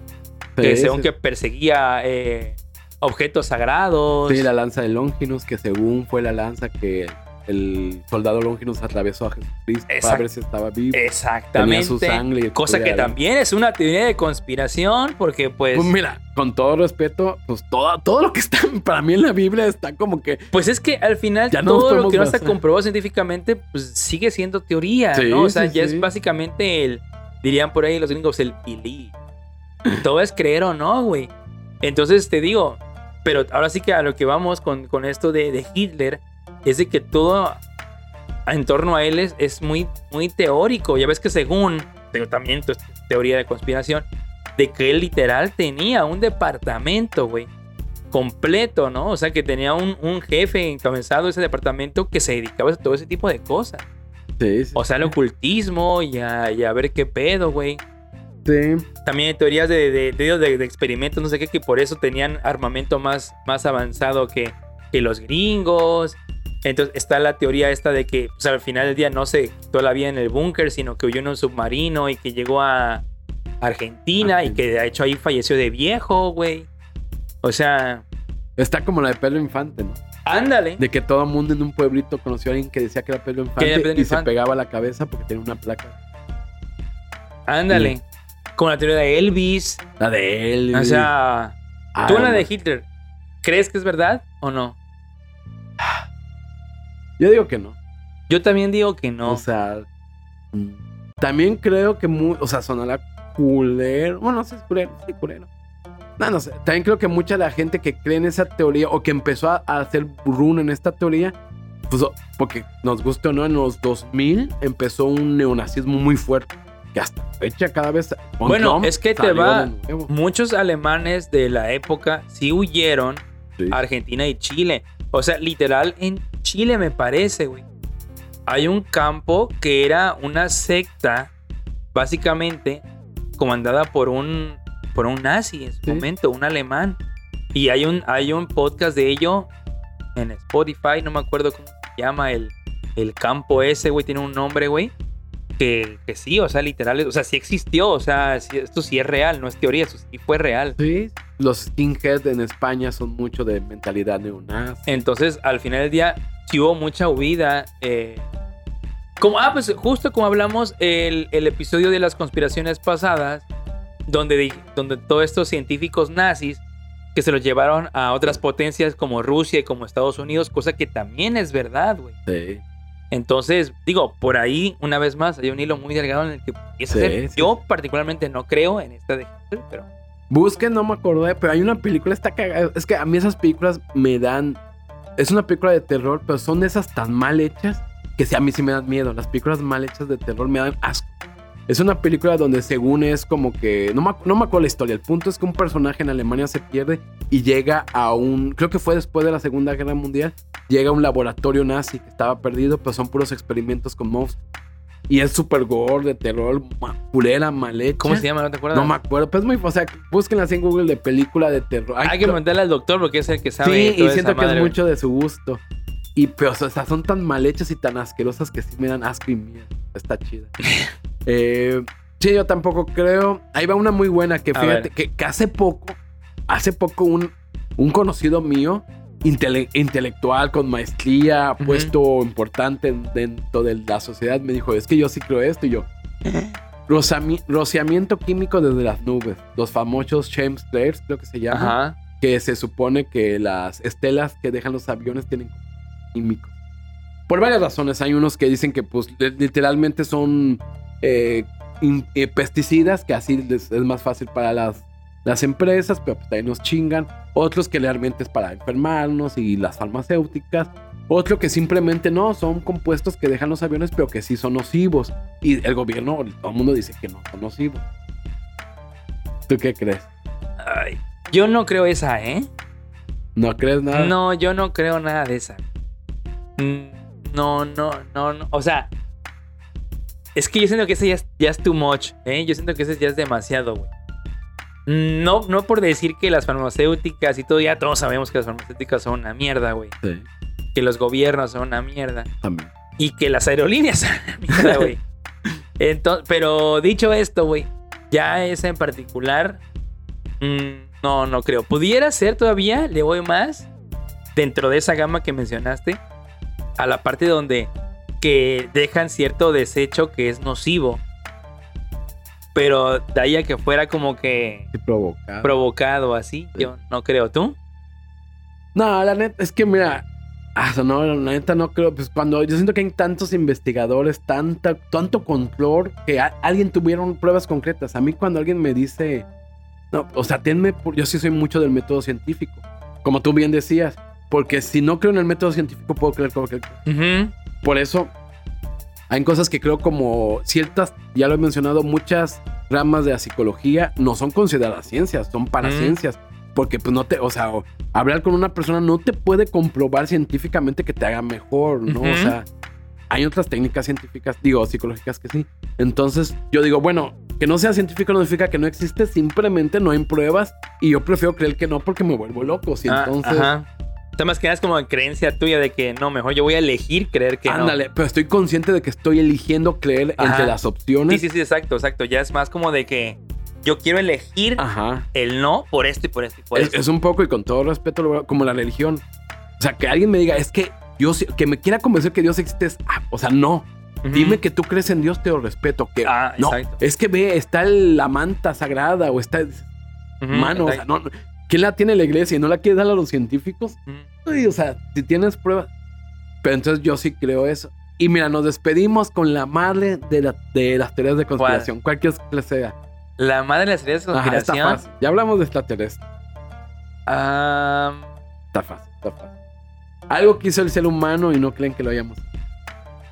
que según que perseguía eh, objetos sagrados. Sí, la lanza de Longinus, que según fue la lanza que el soldado Longinus atravesó a Jesucristo para Exacto. ver si estaba vivo. Exactamente. Tenía su sangre Cosa que también es una teoría de conspiración, porque pues. Pues mira, con todo respeto, pues todo, todo lo que está (laughs) para mí en la Biblia está como que Pues es que al final Ya todo lo que no está comprobado científicamente, pues sigue siendo teoría, Sí, ¿no? O sea, sí, ya sí. es básicamente el, dirían por ahí los gringos, el believe. (laughs) Todo es creer o no, güey. Entonces te digo, pero ahora sí que a lo que vamos con, con esto de, de Hitler, es de que todo en torno a él es, es muy, muy teórico. Ya ves que según, pero también es teoría de conspiración, de que él literal tenía un departamento, güey completo, ¿no? O sea, que tenía un, un jefe encabezado de ese departamento que se dedicaba a todo ese tipo de cosas. sí, sí, O sea, el ocultismo y a, y a ver qué pedo, güey. También hay teorías de, de, de- experimentos, no sé qué, que por eso tenían armamento más, más avanzado que, que los gringos. Entonces está la teoría esta de que pues, al final del día no se quitó la vida en el búnker, sino que huyó en un submarino y que llegó a Argentina y que de hecho ahí falleció de viejo, güey. O sea, Está como la de Pedro Infante, ¿no? ándale. De que todo el mundo en un pueblito conoció a alguien que decía que era Pedro Infante Pedro y se Infante. pegaba la cabeza porque tenía una placa. Ándale. Con la teoría de Elvis. La de él. O sea, Ah, tú la de. Hitler. ¿Crees que es verdad o no? (sighs) Yo digo que no. Yo también digo que no. O sea, mm, también creo que muy, o sea, sonará culero. Bueno, no sé es culero, sí, culero. No, no sé. También creo que mucha de la gente que cree en esa teoría o que empezó a, a hacer run en esta teoría, pues porque nos guste o no, en los 2000 empezó un neonazismo muy fuerte. Que hasta fecha cada vez. Bueno, Trump es que te va-. Muchos alemanes de la época sí huyeron Sí. a Argentina y Chile. O sea, literal en Chile me parece, güey. Hay un campo que era una secta, básicamente, comandada por un, por un nazi en su Sí. momento, un alemán. Y hay un, hay un podcast de ello en Spotify, no me acuerdo cómo se llama el, el campo ese, güey, tiene un nombre, güey. Que, que sí, o sea, literal, o sea, sí existió, o sea, sí- esto sí es real, no es teoría, eso sí fue real. Sí, los skinheads en España son mucho de mentalidad neonazi. Entonces, al final del día, sí hubo mucha huida. eh, como, ah, pues justo como hablamos el, el episodio de las conspiraciones pasadas, donde, donde todos estos científicos nazis que se los llevaron a otras potencias como Rusia y como Estados Unidos, cosa que también es verdad, güey. Sí. Entonces, digo, por ahí, una vez más, hay un hilo muy delgado en el que Sí, sí, Yo particularmente no creo en esta de Hitler, pero... Busquen, no me acordé, pero hay una película, está cagada. Es que a mí esas películas me dan. Es una película de terror, pero son esas tan mal hechas que sí, a mí sí me dan miedo. Las películas mal hechas de terror me dan asco. Es una película donde según es como que... No me, no me acuerdo la historia. El punto es que un personaje en Alemania se pierde y llega a un... Creo que fue después de la Segunda Guerra Mundial. Llega a un laboratorio nazi que estaba perdido, pero son puros experimentos con monstruos. Y es súper gore, de terror, culera, mal hecha. ¿Cómo se llama? ¿No te acuerdas? No me acuerdo, pues es muy, o sea, búsquenla así en Google de película de terror. Hay que preguntarle al doctor porque es el que sabe. Sí, toda y siento esa que madre, es mucho de su gusto. Y pero, o sea, son tan mal hechas y tan asquerosas que sí me dan asco y miedo. Está chida. (laughs) eh, sí, yo tampoco creo. Ahí va una muy buena que fíjate que, que hace poco, hace poco un, un conocido mío, intele- intelectual, con maestría, puesto importante en- dentro de la sociedad, me dijo, es que yo sí creo esto y yo. Rosami- rociamiento químico desde las nubes. Los famosos James flares, creo que se llama Ajá. que se supone que las estelas que dejan los aviones tienen químicos. Por varias razones. Hay unos que dicen que pues li- literalmente son eh, eh, pesticidas, que así les- es más fácil para las, las empresas, pero pues también nos chingan. Otros que realmente es para enfermarnos y las farmacéuticas. Otro que simplemente no, son compuestos que dejan los aviones, pero que sí son nocivos. Y el gobierno, todo el mundo dice que no son nocivos. ¿Tú qué crees? Ay, yo no creo esa, ¿eh? ¿No crees nada? No, yo no creo nada de esa. Mm, No, no, no, no. O sea, es que yo siento que ese ya es, ya es too much, ¿eh? Yo siento que ese ya es demasiado, güey. No, no por decir que las farmacéuticas y todo, ya todos sabemos que las farmacéuticas son una mierda, güey. Sí, Que los gobiernos son una mierda. también. Y que las aerolíneas son una mierda, güey. Entonces, pero dicho esto, güey, ya esa en particular, mm, no, no creo. Pudiera ser todavía, le voy más, dentro de esa gama que mencionaste, a la parte donde que dejan cierto desecho que es nocivo. Pero de ahí a que fuera como que provocado. provocado así, yo no creo. ¿Tú? No, la neta, es que mira, ah, no, la neta no creo, pues cuando yo siento que hay tantos investigadores, tanta, tanto control, que a- alguien tuvieron pruebas concretas. A mí cuando alguien me dice, no, o sea, tenme, por- yo sí soy mucho del método científico, como tú bien decías, porque si no creo en el método científico puedo creer cualquier cosa. Ujú. Por eso hay cosas que creo como ciertas, ya lo he mencionado, muchas ramas de la psicología no son consideradas ciencias, son paraciencias. Porque pues no te, o sea, hablar con una persona no te puede comprobar científicamente que te haga mejor, ¿no? O sea, hay otras técnicas científicas, digo, psicológicas que sí. Entonces, yo digo, bueno, que no sea científico no significa que no existe, simplemente no hay pruebas y yo prefiero creer que no porque me vuelvo loco. Si Ah, entonces, ajá. Sea, más que nada es como creencia tuya de que no, mejor yo voy a elegir creer que ándale, pero estoy consciente de que estoy eligiendo creer Ajá. entre las opciones. Sí, sí, sí, exacto, exacto. Ya es más como de que yo quiero elegir Ajá. el no por esto y por esto y por Es, esto. es un poco, y con todo respeto, como la religión. O sea, que alguien me diga, es que sí- que me quiera convencer que Dios existe, es, ah, o sea, no. Dime que tú crees en Dios, te lo respeto. Que, Ah, no, exacto. es que ve, está el- la manta sagrada o está, Ujú, mano, o sea, no. ¿Quién la tiene la iglesia y no la quiere dar a los científicos? Uy, o sea, si tienes pruebas. Pero entonces yo sí creo eso. Y mira, nos despedimos con la madre de, la- de las teorías de conspiración. Cualquier que sea. La madre de las teorías de Ajá, está conspiración. fácil. Ya hablamos de extraterrestres. ah, Está fácil, está fácil. Algo que hizo el ser humano y no creen que lo hayamos.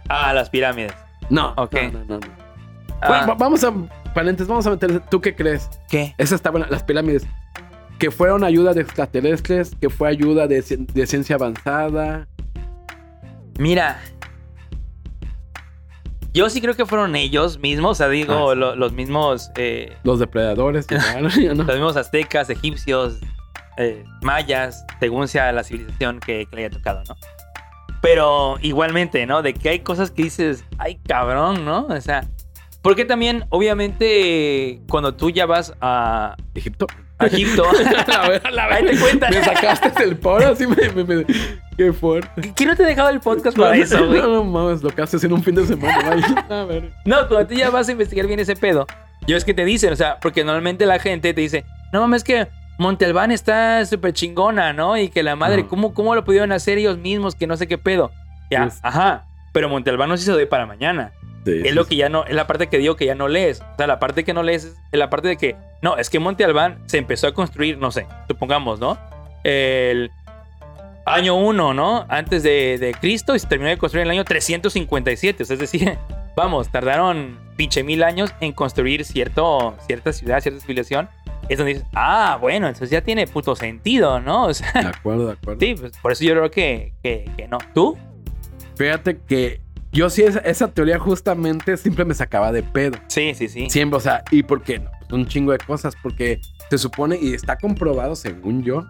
ah, las pirámides. No, Ok. no, no, no. Ah, Bueno, va- vamos a, paréntesis, vamos a meter, ¿tú qué crees? ¿Qué? Esa está buena, las pirámides. Que fueron ayuda de extraterrestres, que fue ayuda de, ci- de ciencia avanzada. Mira. Yo sí creo que fueron ellos mismos, o sea, digo, Ah, lo- los mismos eh, Los depredadores. (laughs) no. los mismos aztecas, egipcios, eh, mayas, según sea la civilización que, que le haya tocado, ¿no? Pero igualmente, ¿no? De que hay cosas que dices, ay, cabrón, ¿no? O sea, porque también, obviamente, cuando tú ya vas a, Egipto. A Egipto, (laughs) a ver, a la ahí te cuentan. Me sacaste el poro, así me, me- me- Qué fuerte. ¿Quién no te ha dejado el podcast para eso, güey? No, no mames, lo que haces en un fin de semana. vaya. A ver. No, cuando tú ya vas a investigar bien ese pedo, yo es que te dicen, o sea, porque normalmente la gente te dice, no mames, que Monte Albán está súper chingona, ¿no? Y que la madre. ¿cómo, ¿cómo lo pudieron hacer ellos mismos? Que no sé qué pedo. Ya, Pues- ajá. Pero Monte Albán no se hizo de para mañana. Sí, Es sí, lo que ya no, es la parte que digo que ya no lees. O sea, la parte que no lees es la parte de que, no, es que Monte Albán se empezó a construir, no sé, supongamos, ¿no? El año 1, ¿no? Antes de, de Cristo y se terminó de construir en el año 357. O sea, es decir, (laughs) vamos, tardaron pinche mil años en construir cierto, cierta ciudad, cierta civilización. Es donde dices, ah, bueno, entonces ya tiene puto sentido, ¿no? O sea, De acuerdo, de acuerdo. (laughs) sí, pues por eso yo creo que, que, que no. ¿Tú? Fíjate que yo sí, esa, esa teoría justamente siempre me sacaba de pedo. Sí, sí, sí. Siempre, o sea, ¿y por qué no? Pues un chingo de cosas, porque se supone y está comprobado, según yo,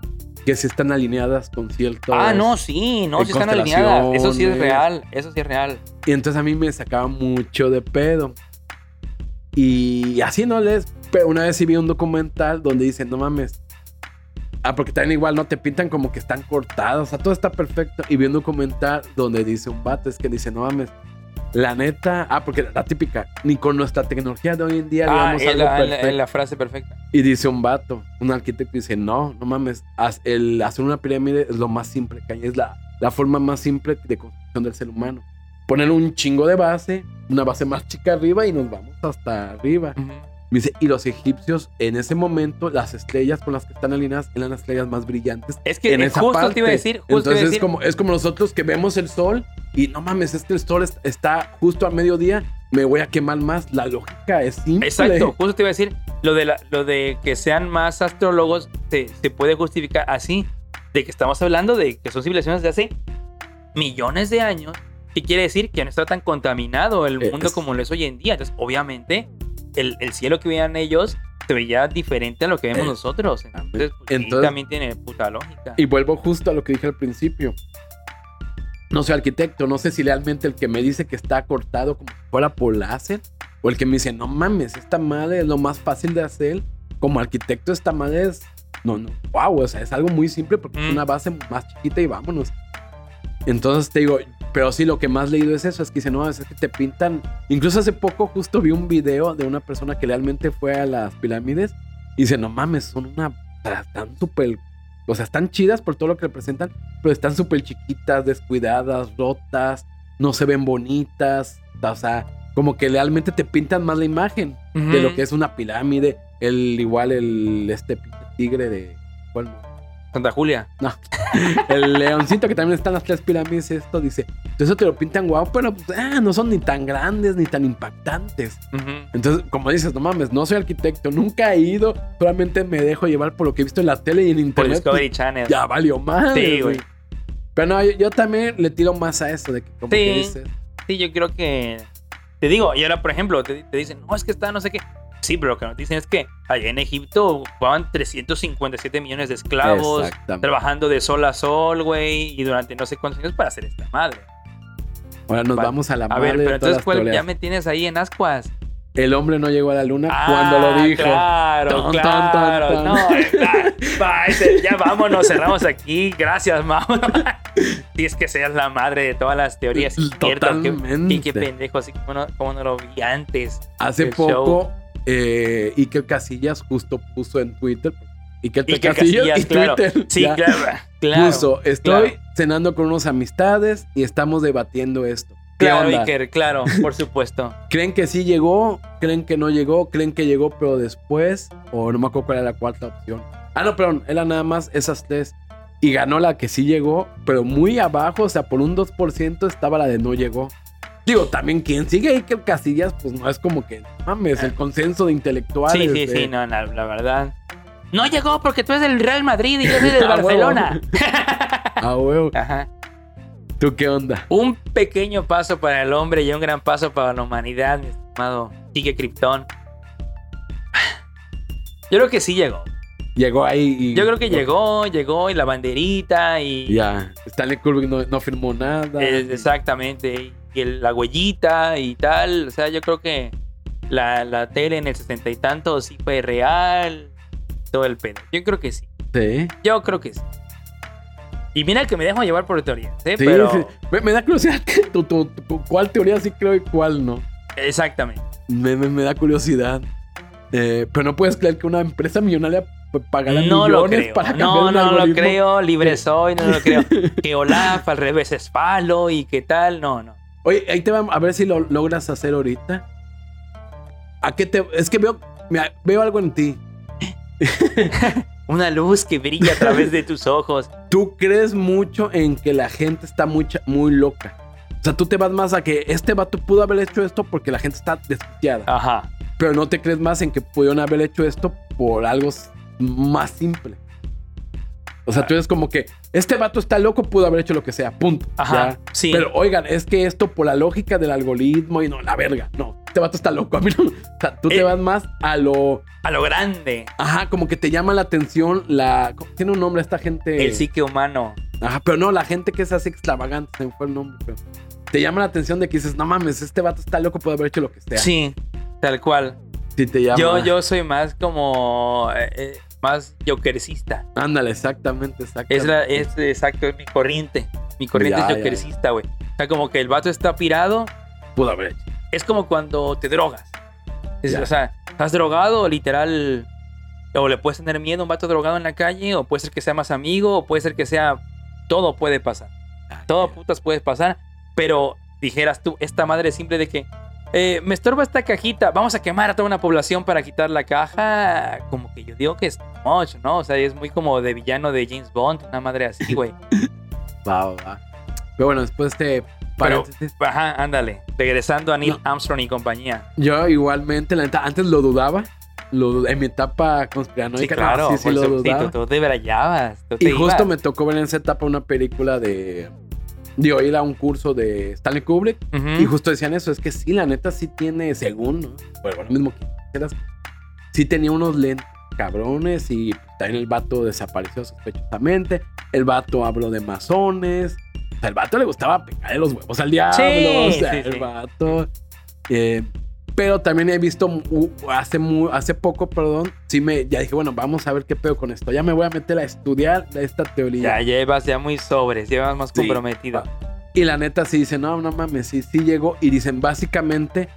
que sí están alineadas con ciertos. Ah, no, sí, no, sí están alineadas. Eso sí es real, eso sí es real. Y entonces a mí me sacaba mucho de pedo. Y así no les. Pero una vez sí vi un documental donde dicen, no mames. Ah, porque también igual no te pintan como que están cortados. O sea, todo está perfecto. Y vi un documental donde dice un vato, es que dice, no mames. La neta, ah, porque la típica, ni con nuestra tecnología de hoy en día Ah, digamos algo la, frase perfecta. Y dice un vato, un arquitecto, dice, no, no mames, haz- el hacer una pirámide es lo más simple que hay, es la, la forma más simple de construcción del ser humano. Poner un chingo de base, una base más chica arriba y nos vamos hasta arriba. Me dice, y los egipcios en ese momento, las estrellas con las que están alineadas eran las estrellas más brillantes. Es que en eh, esa justo parte. te iba a decir, justo Entonces a es decir. como, es como nosotros que vemos el sol y no mames, es que el sol es- está justo a mediodía, me voy a quemar más. La lógica es simple. Exacto, justo te iba a decir, lo de, la- lo de que sean más astrólogos se, se puede justificar así, de que estamos hablando de que son civilizaciones de hace millones de años, que quiere decir que no está tan contaminado el mundo es- como lo es hoy en día. Entonces, obviamente, el, el cielo que veían ellos se veía diferente a lo que vemos Eh, nosotros. Entonces, pues, sí, entonces- también tiene puta lógica. Y vuelvo justo a lo que dije al principio. No soy arquitecto, no sé si realmente el que me dice que está cortado como si fuera por láser, o el que me dice, no mames, esta madre es lo más fácil de hacer. Como arquitecto, esta madre es. No, no, wow, o sea, es algo muy simple porque es Mm. una base más chiquita y vámonos. Entonces te digo, pero sí, lo que más leído es eso, es que dicen, no, es que te pintan. Incluso hace poco justo vi un video de una persona que realmente fue a las pirámides y dice, no mames, son una... Están súper... O sea, están chidas por todo lo que representan, pero están súper chiquitas, descuidadas, rotas, no se ven bonitas. O sea, como que realmente te pintan más la imagen de lo que es una pirámide. El igual el este tigre de... Santa Julia. No. (laughs) El leoncito que también está en las tres pirámides, esto dice. Eso te lo pintan guau, pero pues, ah, no son ni tan grandes ni tan impactantes. Entonces, como dices, no mames, no soy arquitecto, nunca he ido, solamente me dejo llevar por lo que he visto en la tele y en internet. Por Discovery Channel. Ya valió más. Sí, güey. Pero no, yo, también le tiro más a eso de que como sí, que dices. Sí, yo creo que. Te digo, y ahora, por ejemplo, te, te dicen, no, es que está no sé qué. Sí, pero lo que nos dicen es que allá en Egipto ocupaban 357 millones de esclavos trabajando de sol a sol, güey, y durante no sé cuántos años para hacer esta madre. Ahora nos vamos a la madre. A ver, pero entonces, ¿cuál ya me tienes ahí en ascuas? El hombre no llegó a la luna ah, cuando lo dijo. Claro, claro. no, ya vámonos, cerramos aquí. Gracias, mamá. (laughs) Si es que seas la madre de todas las teorías. Totalmente. Qué, qué pendejo, así como no, como no lo vi antes. Hace poco eh, Iker Casillas justo puso en Twitter. Iker, Iker Casillas, Casillas, y claro. Twitter. Sí, claro, claro. Puso, estoy cenando con unos amistades y estamos debatiendo esto. Claro, Iker, claro, por (laughs) supuesto. ¿Creen que sí llegó? ¿Creen que no llegó? ¿Creen que llegó pero después? O no me acuerdo cuál era la cuarta opción. Ah, no, perdón, era nada más esas tres. Y ganó la que sí llegó, pero muy abajo, o sea, por un 2% estaba la de no llegó. Digo, también quien sigue Iker Casillas, pues no es como que, mames, el consenso de intelectuales. Sí, sí, sí, no, la, verdad. No llegó porque tú eres del Real Madrid y yo soy del (laughs) Barcelona. (laughs) Ah, huevo. Ajá. ¿Tú qué onda? Un pequeño paso para el hombre y un gran paso para la humanidad, mi estimado Sigue Krypton. (sighs) Yo creo que sí llegó. Llegó ahí y... Yo creo que llegó, llegó y la banderita y... Ya, Stanley Kubrick no, no firmó nada. exactamente la huellita y tal. O sea, yo creo que la, la tele en el sesenta y tanto sí fue real. Todo el pedo. Yo creo que sí. Sí. Yo creo que sí. Y mira que me dejo llevar por teoría ¿eh? Sí, Pero... Me, da curiosidad cuál teoría sí creo y cuál no. Exactamente. Me, me, da curiosidad. Eh, pero no puedes creer que una empresa millonaria pagara no millones para cambiar No, no lo creo. Libre soy, no lo creo. (laughs) que Olaf al revés es falo y qué tal. No, no. Oye, ahí te va a ver si lo logras hacer ahorita. ¿A qué te.? Es que veo, veo algo en ti. (laughs) Una luz que brilla a través de tus ojos. Tú crees mucho en que la gente está muy, muy loca. O sea, tú te vas más a que este vato pudo haber hecho esto porque la gente está desquiciada. Ajá. Pero no te crees más en que pudieron haber hecho esto por algo más simple. O sea, tú eres como que este vato está loco, pudo haber hecho lo que sea, punto. Ajá. Sí. Pero oigan, es que esto por la lógica del algoritmo y no, la verga, no. Este vato está loco. (laughs) A mí no. O sea, tú te eh, vas más a lo. A lo grande. Ajá, como que te llama la atención la. Tiene un nombre esta gente. El psique humano. Ajá, pero no, la gente que es así extravagante, se me fue el nombre, pero. Te llama la atención de que dices, no mames, este vato está loco, puede haber hecho lo que sea. Sí, tal cual. Sí, te llama. Yo, yo soy más como. Eh, eh, más jokercista. Ándale, exactamente, exactamente. Es, exacto, es mi corriente. Mi corriente es jokercista, güey. O sea, como que el vato está pirado. Pudo haber Es como cuando te drogas. o sea, estás drogado, literal. O le puedes tener miedo a un vato drogado en la calle, o puede ser que sea más amigo, o puede ser que sea. Todo puede pasar. Ah, todo putas puede pasar. Pero dijeras tú, esta madre simple de que eh, me estorba esta cajita, vamos a quemar a toda una población para quitar la caja. Como que yo digo que es mucho, ¿no? O sea, es muy como de villano de James Bond, una madre así, (laughs) güey. va, va, Pero bueno, después de paréntesis. ajá, ándale. Regresando a Neil Armstrong y compañía. Yo igualmente, la neta, antes lo dudaba. Lo, en mi etapa conspiranoica. Sí, claro, sí, sí lo dudaba. Tú, te brayabas. y justo me tocó ver en esa etapa una película de Digo, ir a un curso de Stanley Kubrick y justo decían eso, es que sí, la neta sí tiene, según, ¿no? Bueno, lo mismo que quieras, sí tenía unos lentes cabrones y también el vato desapareció sospechosamente, el vato habló de masones, o sea, el vato le gustaba pegarle los huevos al diablo, o sea, el vato... Eh, pero también he visto hace, hace poco, perdón, sí me, ya dije, bueno, vamos a ver qué pedo con esto. Ya me voy a meter a estudiar esta teoría. Ya llevas ya muy sobres, llevas más comprometido. Y la neta sí dice, no, no mames, sí, sí llegó. Y dicen, básicamente,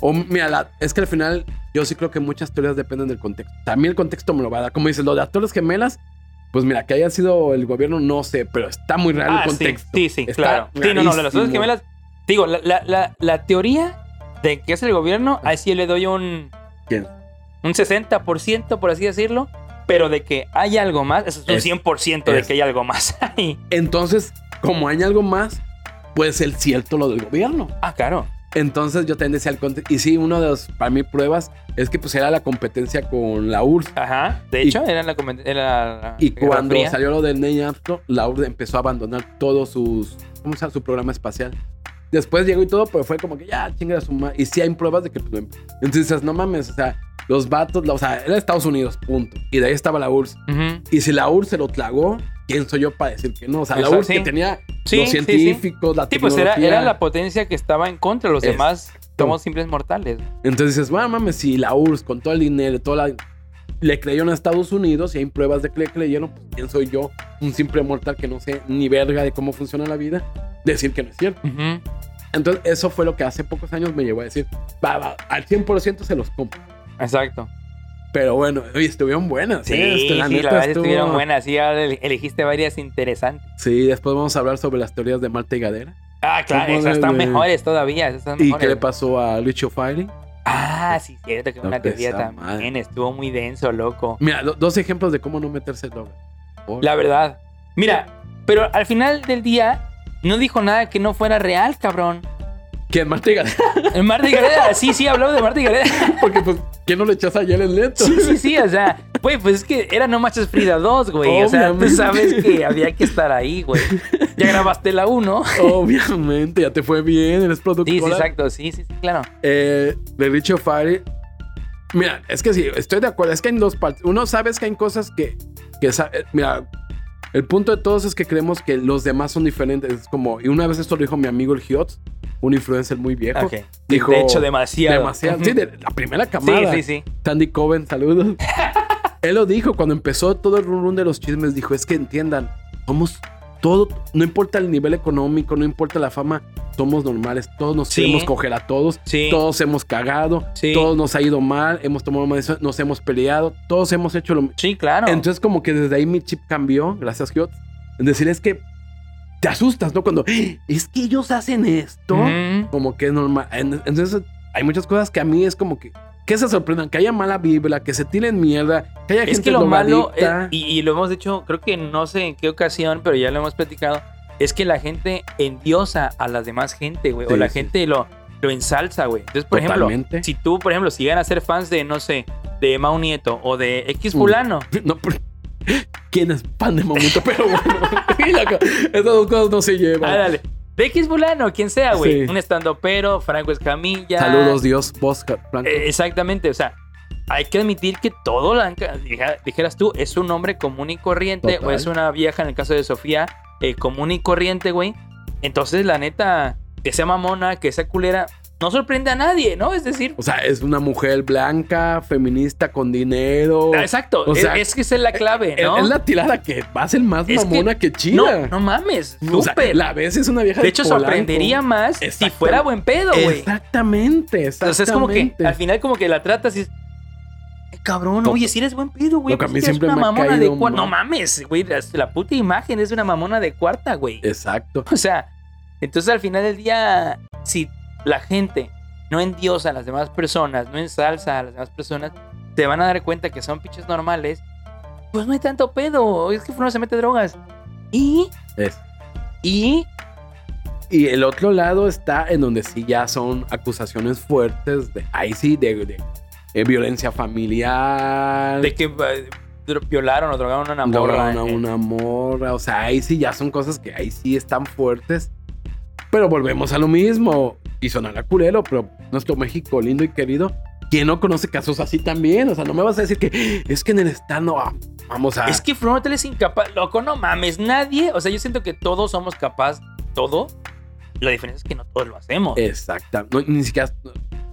o mira, la- es que al final yo sí creo que muchas teorías dependen del contexto. También el contexto me lo va a dar. Como dices, lo de las Torres Gemelas, pues mira, que haya sido el gobierno, no sé, pero está muy real Ah, el sí, contexto. sí, sí, Está claro. Sí, no, no, de las rarísimo. gemelas. Digo, la, la, la, la teoría de que es el gobierno, ahí sí le doy un, ¿Quién? un 60%, por así decirlo. Pero de que hay algo más, eso es un Es- 100% de es- que hay algo más (laughs) ahí. Entonces, como hay algo más, puede ser cierto lo del gobierno. Ah, claro. Entonces yo también decía el contexto. Y sí, uno de los, para mí, pruebas es que pues era la competencia con la URSS. Ajá. De Y- hecho, era la, comen- era la Y Guerra cuando Fría. salió lo del Neil Armstrong, la URSS empezó a abandonar todos sus, ¿cómo se llama? Su programa espacial. Después llegó y todo, pero fue como que ya, chinga su madre. Y sí hay pruebas de que, pues, entonces dices, no mames, o sea, los vatos, la- o sea, era Estados Unidos, punto. Y de ahí estaba la URSS. Y si la URSS se lo tragó, ¿quién soy yo para decir que no? O sea, la URSS que tenía Sí, los sí. científicos, la Sí, pues era, tecnología. era la potencia que estaba en contra. Los Es- demás somos simples mortales. Entonces dices, bueno, mames, si la URSS con todo el dinero, toda la... le creyeron a Estados Unidos y hay pruebas de que le creyeron, pues quién soy yo, un simple mortal que no sé ni verga de cómo funciona la vida, decir que no es cierto. Ujú. Entonces eso fue lo que hace pocos años me llevó a decir, va, va, al 100% se los compro. Exacto. Pero bueno, oye, estuvieron buenas. Sí, ¿eh? Este, sí, la neta verdad estuvo- estuvieron buenas. Sí, ahora ele- elegiste varias interesantes. Sí, después vamos a hablar sobre las teorías de Marta y Gadera. Ah, claro, ¿Cómo esas están de- mejores todavía. Esas están ¿Y mejores. qué le pasó a Lucho Fighting? Ah, sí, cierto, que No, una que teoría también. madre. Estuvo muy denso, loco. Mira, do- dos ejemplos de cómo no meterse droga. La verdad. Mira, pero al final del día no dijo nada que no fuera real, cabrón. ¿Quién? Marta y Gadera. El Marta y Gareda, sí, sí, habló de Marta y Gareda. (laughs) Porque pues, ¿quién no le echas a el Leto? Sí, sí, sí, o sea, güey, pues es que era No Manches Frida 2, güey. O sea, tú sabes que había que estar ahí, güey. Ya (laughs) grabaste la 1. Obviamente, ya te fue bien, eres productora. Sí, sí, exacto, sí, sí, sí, claro. Eh, de Richo Fire. Mira, es que sí, estoy de acuerdo. Es que en dos partes. Uno sabes que hay cosas que. Que sa- eh, mira, el punto de todos es que creemos que los demás son diferentes. Es como. Y una vez esto lo dijo mi amigo el Giotz, un influencer muy viejo. Dijo, de hecho, demasiado. Demasiado. Sí, de la primera camada. sí, sí, sí. Sandy Coven, saludos. (laughs) Él lo dijo cuando empezó todo el run run de los chismes. Dijo: Es que entiendan, somos todo, no importa el nivel económico, no importa la fama, somos normales. Todos nos Sí. queremos coger a todos. Sí. Todos hemos cagado, Sí. todos nos ha ido mal, hemos tomado malas nos hemos peleado, todos hemos hecho lo mismo. Sí, claro. Entonces, como que desde ahí mi chip cambió, gracias, Giot. En decir, es que te asustas, ¿no? Cuando "¡Ah! es que ellos hacen esto, como que es normal. En- Entonces, hay muchas cosas que a mí es como que, que se sorprendan, que haya mala vibra, que se tiren mierda, que haya Es gente que lo malo, eh, y, y lo hemos dicho, creo que no sé en qué ocasión, pero ya lo hemos platicado, es que la gente endiosa a las demás gente, güey. o la sí. gente lo, lo ensalza, güey. Entonces, por Totalmente. ejemplo, si tú, por ejemplo, si llegan a ser fans de, no sé, de Mau Nieto o de X fulano, (laughs) No, pero- ¿Quién es pan de momento? (laughs) Pero bueno, (laughs) esas dos cosas no se llevan. ah, dale. De X fulano, quien sea, güey. Sí. Un estando pero, Franco Escamilla. Saludos, Dios, vos, Franco. Eh, exactamente, o sea, hay que admitir que todo, la, dijeras tú, es un hombre común y corriente, Total. o es una vieja, en el caso de Sofía, eh, común y corriente, güey. Entonces, la neta, que sea mamona, que sea culera, no sorprende a nadie, ¿no? Es decir, O sea, es una mujer blanca, feminista, con dinero. ah, exacto, o es- sea, es, que esa es la clave, Es- ¿no? Es la tirada que va a ser más Es que- mamona que, chida. no, no mames, O sea, súper. la vez es una vieja de hecho, Polanco. sorprendería más si fuera buen pedo, güey. Exactamente, exactamente. Entonces es como que al final como que la tratas y es, "Eh, cabrón, oye, si eres buen pedo, güey. Que pues es que una mamona de cuarta. No mames, güey. La, la puta imagen es de una mamona de cuarta, güey. Exacto. (laughs) O sea, entonces al final del día, si la gente no endiosa a las demás personas, no ensalza a las demás personas, te van a dar cuenta que son pinches normales, pues no hay tanto pedo. Es que uno se mete drogas. Y, Es. y, Y el otro lado está en donde sí ya son acusaciones fuertes de ahí sí, de, de, eh, violencia familiar. de que eh, violaron o drogaron a una morra. Drogaron a una morra. O sea, ahí sí ya son cosas que ahí sí están fuertes. Pero volvemos a lo mismo. Y sonará culero, pero nuestro México lindo y querido. ¿Quién no conoce casos así también? O sea, no me vas a decir que es que en el estado ah, vamos a. Es que Frontale es incapaz. Loco, no mames. Nadie. O sea, yo siento que todos somos capaces. Todo. La diferencia es que no todos lo hacemos. Exacta. No, ni siquiera.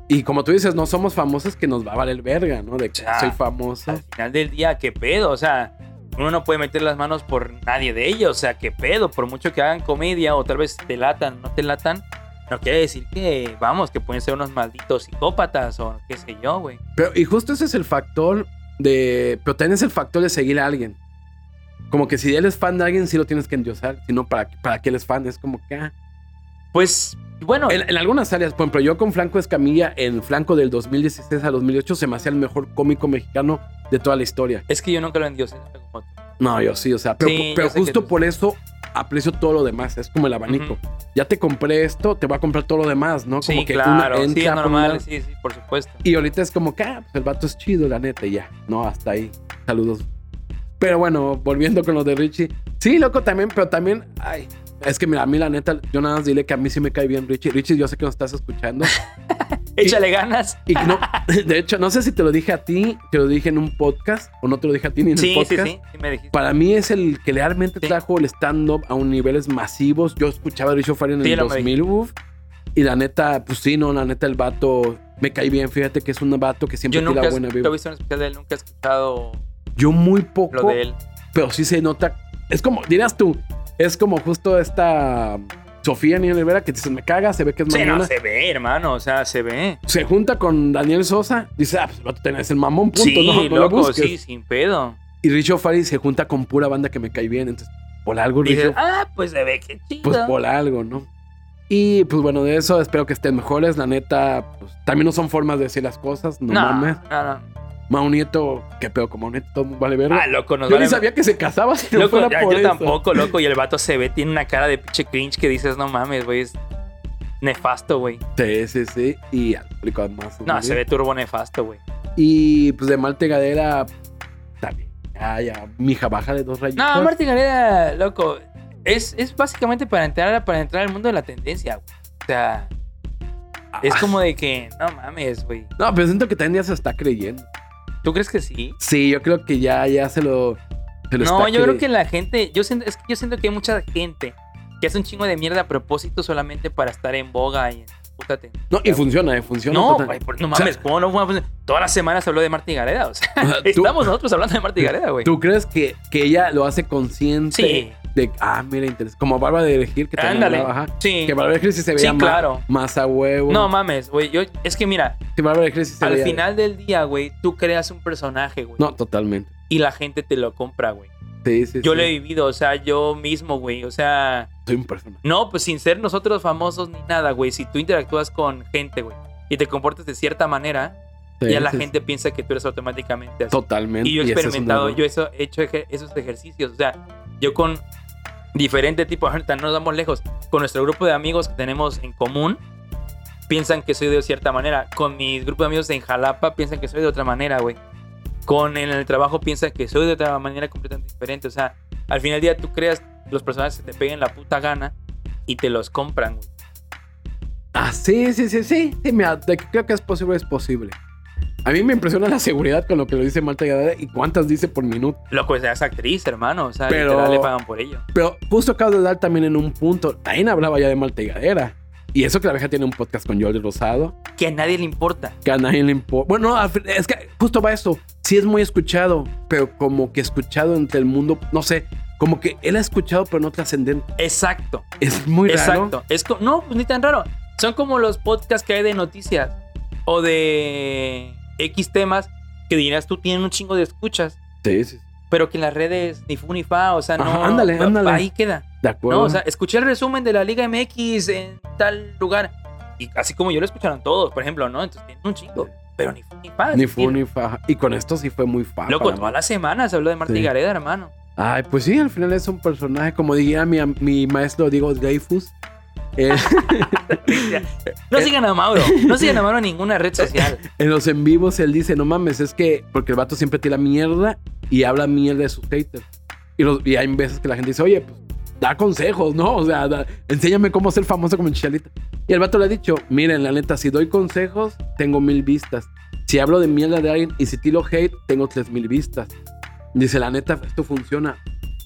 Y como tú dices, no somos famosos que nos va a valer verga, ¿no? De que soy famoso. Al final del día, ¿qué pedo? O sea, uno no puede meter las manos por nadie de ellos. O sea, qué pedo, por mucho que hagan comedia o tal vez te latan, no te latan, no quiere decir que, vamos, que pueden ser unos malditos psicópatas o qué sé yo, güey. Pero, y justo ese es el factor de. Pero también es el factor de seguir a alguien. Como que si él es fan de alguien, sí lo tienes que endiosar. Si no, ¿para, para qué él es fan? Es como que. ah. Pues, bueno, En, en algunas áreas, por ejemplo, yo con Franco Escamilla, en Franco del 2016 al 2008, se me hacía el mejor cómico mexicano de toda la historia. es que yo nunca lo endiosé. No, yo sí, o sea, pero, Sí, justo por eso aprecio todo lo demás. Es como el abanico. Ya te compré esto, te voy a comprar todo lo demás, ¿no? Como Sí, que claro, una sí, es normal, una- sí, sí, por supuesto. Y ahorita es como que, ah, pues el vato es chido, la neta, y ya. No, hasta ahí. Saludos. Pero bueno, volviendo con lo de Richie. Sí, loco, también, pero también, ay, es que mira, a mí la neta, yo nada más dile que a mí sí me cae bien Richie. Richie, yo sé que nos estás escuchando. (laughs) Échale ganas. Y no, (laughs) de hecho, no sé si te lo dije a ti, te lo dije en un podcast, o no te lo dije a ti ni en Sí, el sí, podcast. sí, sí me dijiste. Para mí es el que realmente Sí. trajo el stand-up a un niveles masivos. Yo escuchaba a Farrell en Sí, el lo me 2000, uf, y la neta, pues sí, no, la neta, el vato me cae bien. Fíjate que es un vato que siempre Yo nunca tira buena nunca he vibra. visto un especial de él, nunca he escuchado Yo muy lo poco, de él. pero sí se nota. Es como, dirás tú, es como justo esta Sofía Niño Rivera que dices, me caga, se ve que es Sí, mamona. no, se ve, hermano, o sea, se ve. se junta con Daniel Sosa, dice, ah, pues tenés el mamón, punto, sí, no, (laughs) no lo loco, busques. sí, sin pedo. Y Richie O'Farrill se junta con pura banda que me cae bien, entonces, por algo Richie ah, pues se ve que chido. pues por algo, ¿no? Y pues bueno, de eso espero que estén mejores. La neta, pues también no son formas de decir las cosas, no, no, mames. no, no. Mau Nieto, qué pedo con Mau Nieto, todo vale verga. Ah, loco, nos yo vale ni sabía que se casaba si no Loco, fuera ya- por yo eso. tampoco, loco. Y el vato se ve, tiene una cara de pinche cringe que dices, no mames, güey, es nefasto, güey. Sí, sí, sí. Y al público más. No, se ve turbo nefasto, güey. Y pues de Malte Gadera, también. Ya, ya, mija, baja de dos rayitos. No, Martín Gareda, loco, es, es básicamente para entrar, para entrar al mundo de la tendencia, güey. O sea, es Ah, como de que, no mames, güey. No, pero siento que también ya se está creyendo. ¿Tú crees que sí? Sí, yo creo que ya, ya se lo. se lo No, yo creo cre- que la gente, yo siento, es que yo siento que hay mucha gente que hace un chingo de mierda a propósito solamente para estar en boga y No, y funciona, eh, funciona. No, total. no O sea, mames, ¿cómo no? fue? Todas las semanas se habló de Martín Gareda, o sea, (laughs) (laughs) tú- estamos nosotros hablando de Martín Gareda, güey. ¿Tú crees que, que ella lo hace consciente Sí. de ah, mira, interesante? Como Bárbara de elegir que también Ándale. hablaba, ajá. Sí. Que Bárbara de elegir se veía Sí, más, claro. más a huevo. No mames, güey, yo, es que mira, Bárbara de elegir se al veía- final del día, güey, tú creas un personaje, güey. No, totalmente. Y la gente te lo compra, güey. Sí, sí, Yo sí. lo he vivido, o sea, yo mismo, güey. O sea, Soy un personaje. no, pues sin ser nosotros famosos ni nada, güey. Si tú interactúas con gente, güey, y te comportas de cierta manera, Sí, ya la sí, gente piensa que tú eres automáticamente sí. así. Totalmente. Y yo he es experimentado, yo eso, he hecho eje- esos ejercicios. O sea, yo con diferente tipo, (laughs) ahorita no nos vamos lejos, con nuestro grupo de amigos que tenemos en común, piensan que soy de cierta manera. Con mi grupo de amigos en Jalapa piensan que soy de otra manera, güey. Con en el trabajo piensan que soy de otra manera completamente diferente. O sea, al final del día tú creas los personajes que te peguen la puta gana y te los compran. Ah, sí, sí, sí, sí. Sí, mira, de que creo que es posible, es posible. A mí me impresiona la seguridad con lo que lo dice Marta Gadara y cuántas dice por minuto. Loco, es actriz, hermano. O sea, Pero- literal le pagan por ello. Pero justo acabas de dar también en un punto. También hablaba ya de Marta Gadera. Y eso que la vieja tiene un podcast con Jordi Rosado. Que a nadie le importa. Que a nadie le importa. Bueno, es que justo va eso. Sí es muy escuchado, pero como que escuchado entre el mundo, no sé, como que él ha escuchado, pero no trascendente. Exacto. Es muy raro. Exacto. Es no, pues ni tan raro. Son como los podcasts que hay de noticias o de X temas que dirás tú tienen un chingo de escuchas, Sí, sí. pero que en las redes ni fu ni fa, o sea, no. Ajá, ándale, ándale. Ahí queda. De acuerdo. No, o sea, escuché el resumen de la Liga MX en tal lugar. Y así como yo lo escucharon todos, por ejemplo, ¿no? Entonces tienen un chingo. Pero ni fu ni fa. ni fu ni fa. Y con esto sí fue muy fan. Loco, todas las semanas habló de Martín Sí. Gareda, hermano. Ay, pues sí, al final es un personaje, como diría mi, mi maestro Diego Dreyfus. eh, (laughs) No sigan a Mauro. No sigan a Mauro en ninguna red social. (laughs) en los en vivos él dice, no mames, es que porque el vato siempre tira mierda y habla mierda de sus haters. Y, los- y hay veces que la gente dice, oye, pues da consejos, ¿no? O sea, da- enséñame cómo ser famoso como Chichalita. Y el vato le ha dicho, miren, la neta, si doy consejos, tengo mil vistas. Si hablo de mierda de alguien y si tiro hate, tengo tres mil vistas. Dice, la neta, esto funciona.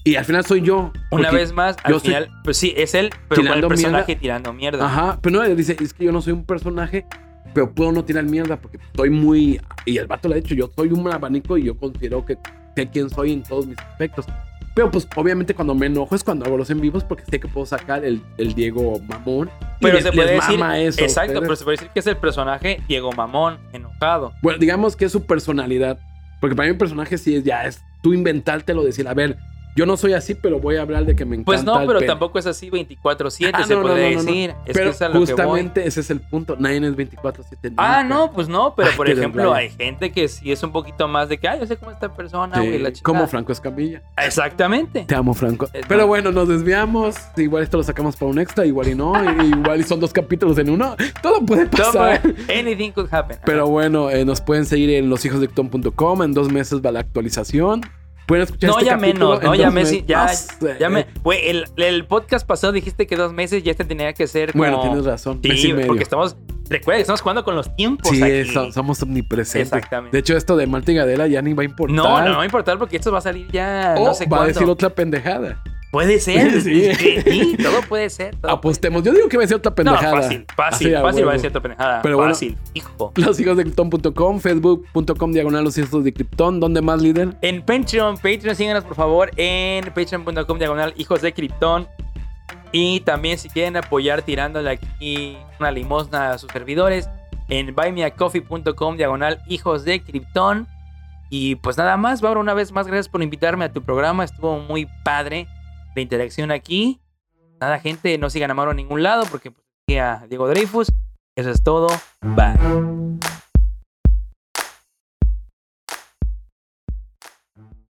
Y al final soy yo. Una vez más, al yo final, pues sí, es él, pero con el personaje mierda. tirando mierda. Ajá, pero no, él dice, es que yo no soy un personaje, pero puedo no tirar mierda porque estoy muy... Y el vato le ha dicho, yo soy un abanico y yo considero que sé quién soy en todos mis aspectos. Pero pues obviamente cuando me enojo es cuando hago los en vivos porque sé que puedo sacar el, el Diego mamón. Pero les- se puede decir. eso exacto, pero se puede decir que es el personaje Diego Mamón, enojado. Bueno, digamos que es su personalidad. Porque para mí un personaje sí es ya es tú inventártelo, decir, a ver, yo no soy así, pero voy a hablar de que me encanta. Pues no, pero tampoco es así 24-7, Ah, se no, puede no, no, no. decir. Es pero que es a lo que voy. justamente ese es el punto. Nadie es 24-7. Ah, no, pues no, pero Ay, por ejemplo, hay gente que sí es un poquito más de que, ay, yo sé cómo esta persona, Sí, güey, la chingada. como Franco Escamilla. Exactamente. Te amo, Franco. Eh, Pero no. bueno, nos desviamos. Igual esto lo sacamos para un extra, igual y no. igual y son dos capítulos en uno. Todo puede Todo pasar. puede- anything could happen. Pero bueno, eh, nos pueden seguir en loshijosdecton.com. En dos meses va la actualización. Pueden escuchar No, este ya menos, en no, ya meses. ya, sé. ya me, güey, el, el podcast pasado dijiste que dos meses ya este tenía que ser como... Bueno, tienes razón. y Sí, medio. porque estamos, recuerda estamos jugando con los tiempos Sí, aquí. so- somos omnipresentes. Exactamente. De hecho, esto de Marta y Gadela ya ni va a importar. No, no, no va a importar porque esto va a salir ya no sé va a cuándo. decir otra pendejada. Puede ser. (laughs) Sí. Sí, todo puede ser. todo Apostemos. Yo digo que va a decir otra ser. pendejada. No, fácil, fácil, Así fácil va a decir otra pendejada. Pero bueno. fácil, hijo. Loshijosdecton.com, facebook.com, diagonal los hijos de Krypton. ¿Dónde más, líder? En Patreon, Patreon, síganos por favor en patreon.com diagonal hijos de Krypton. Y también si quieren apoyar tirándole aquí una limosna a sus servidores, en buymeacoffee.com diagonal hijos de Krypton. Y pues nada más, Bárbara, una vez más, gracias por invitarme a tu programa. Estuvo muy padre la interacción aquí. Nada, gente, no sigan a Mauro a ningún lado porque pues, a Diego Dreyfus. Eso es todo. Bye.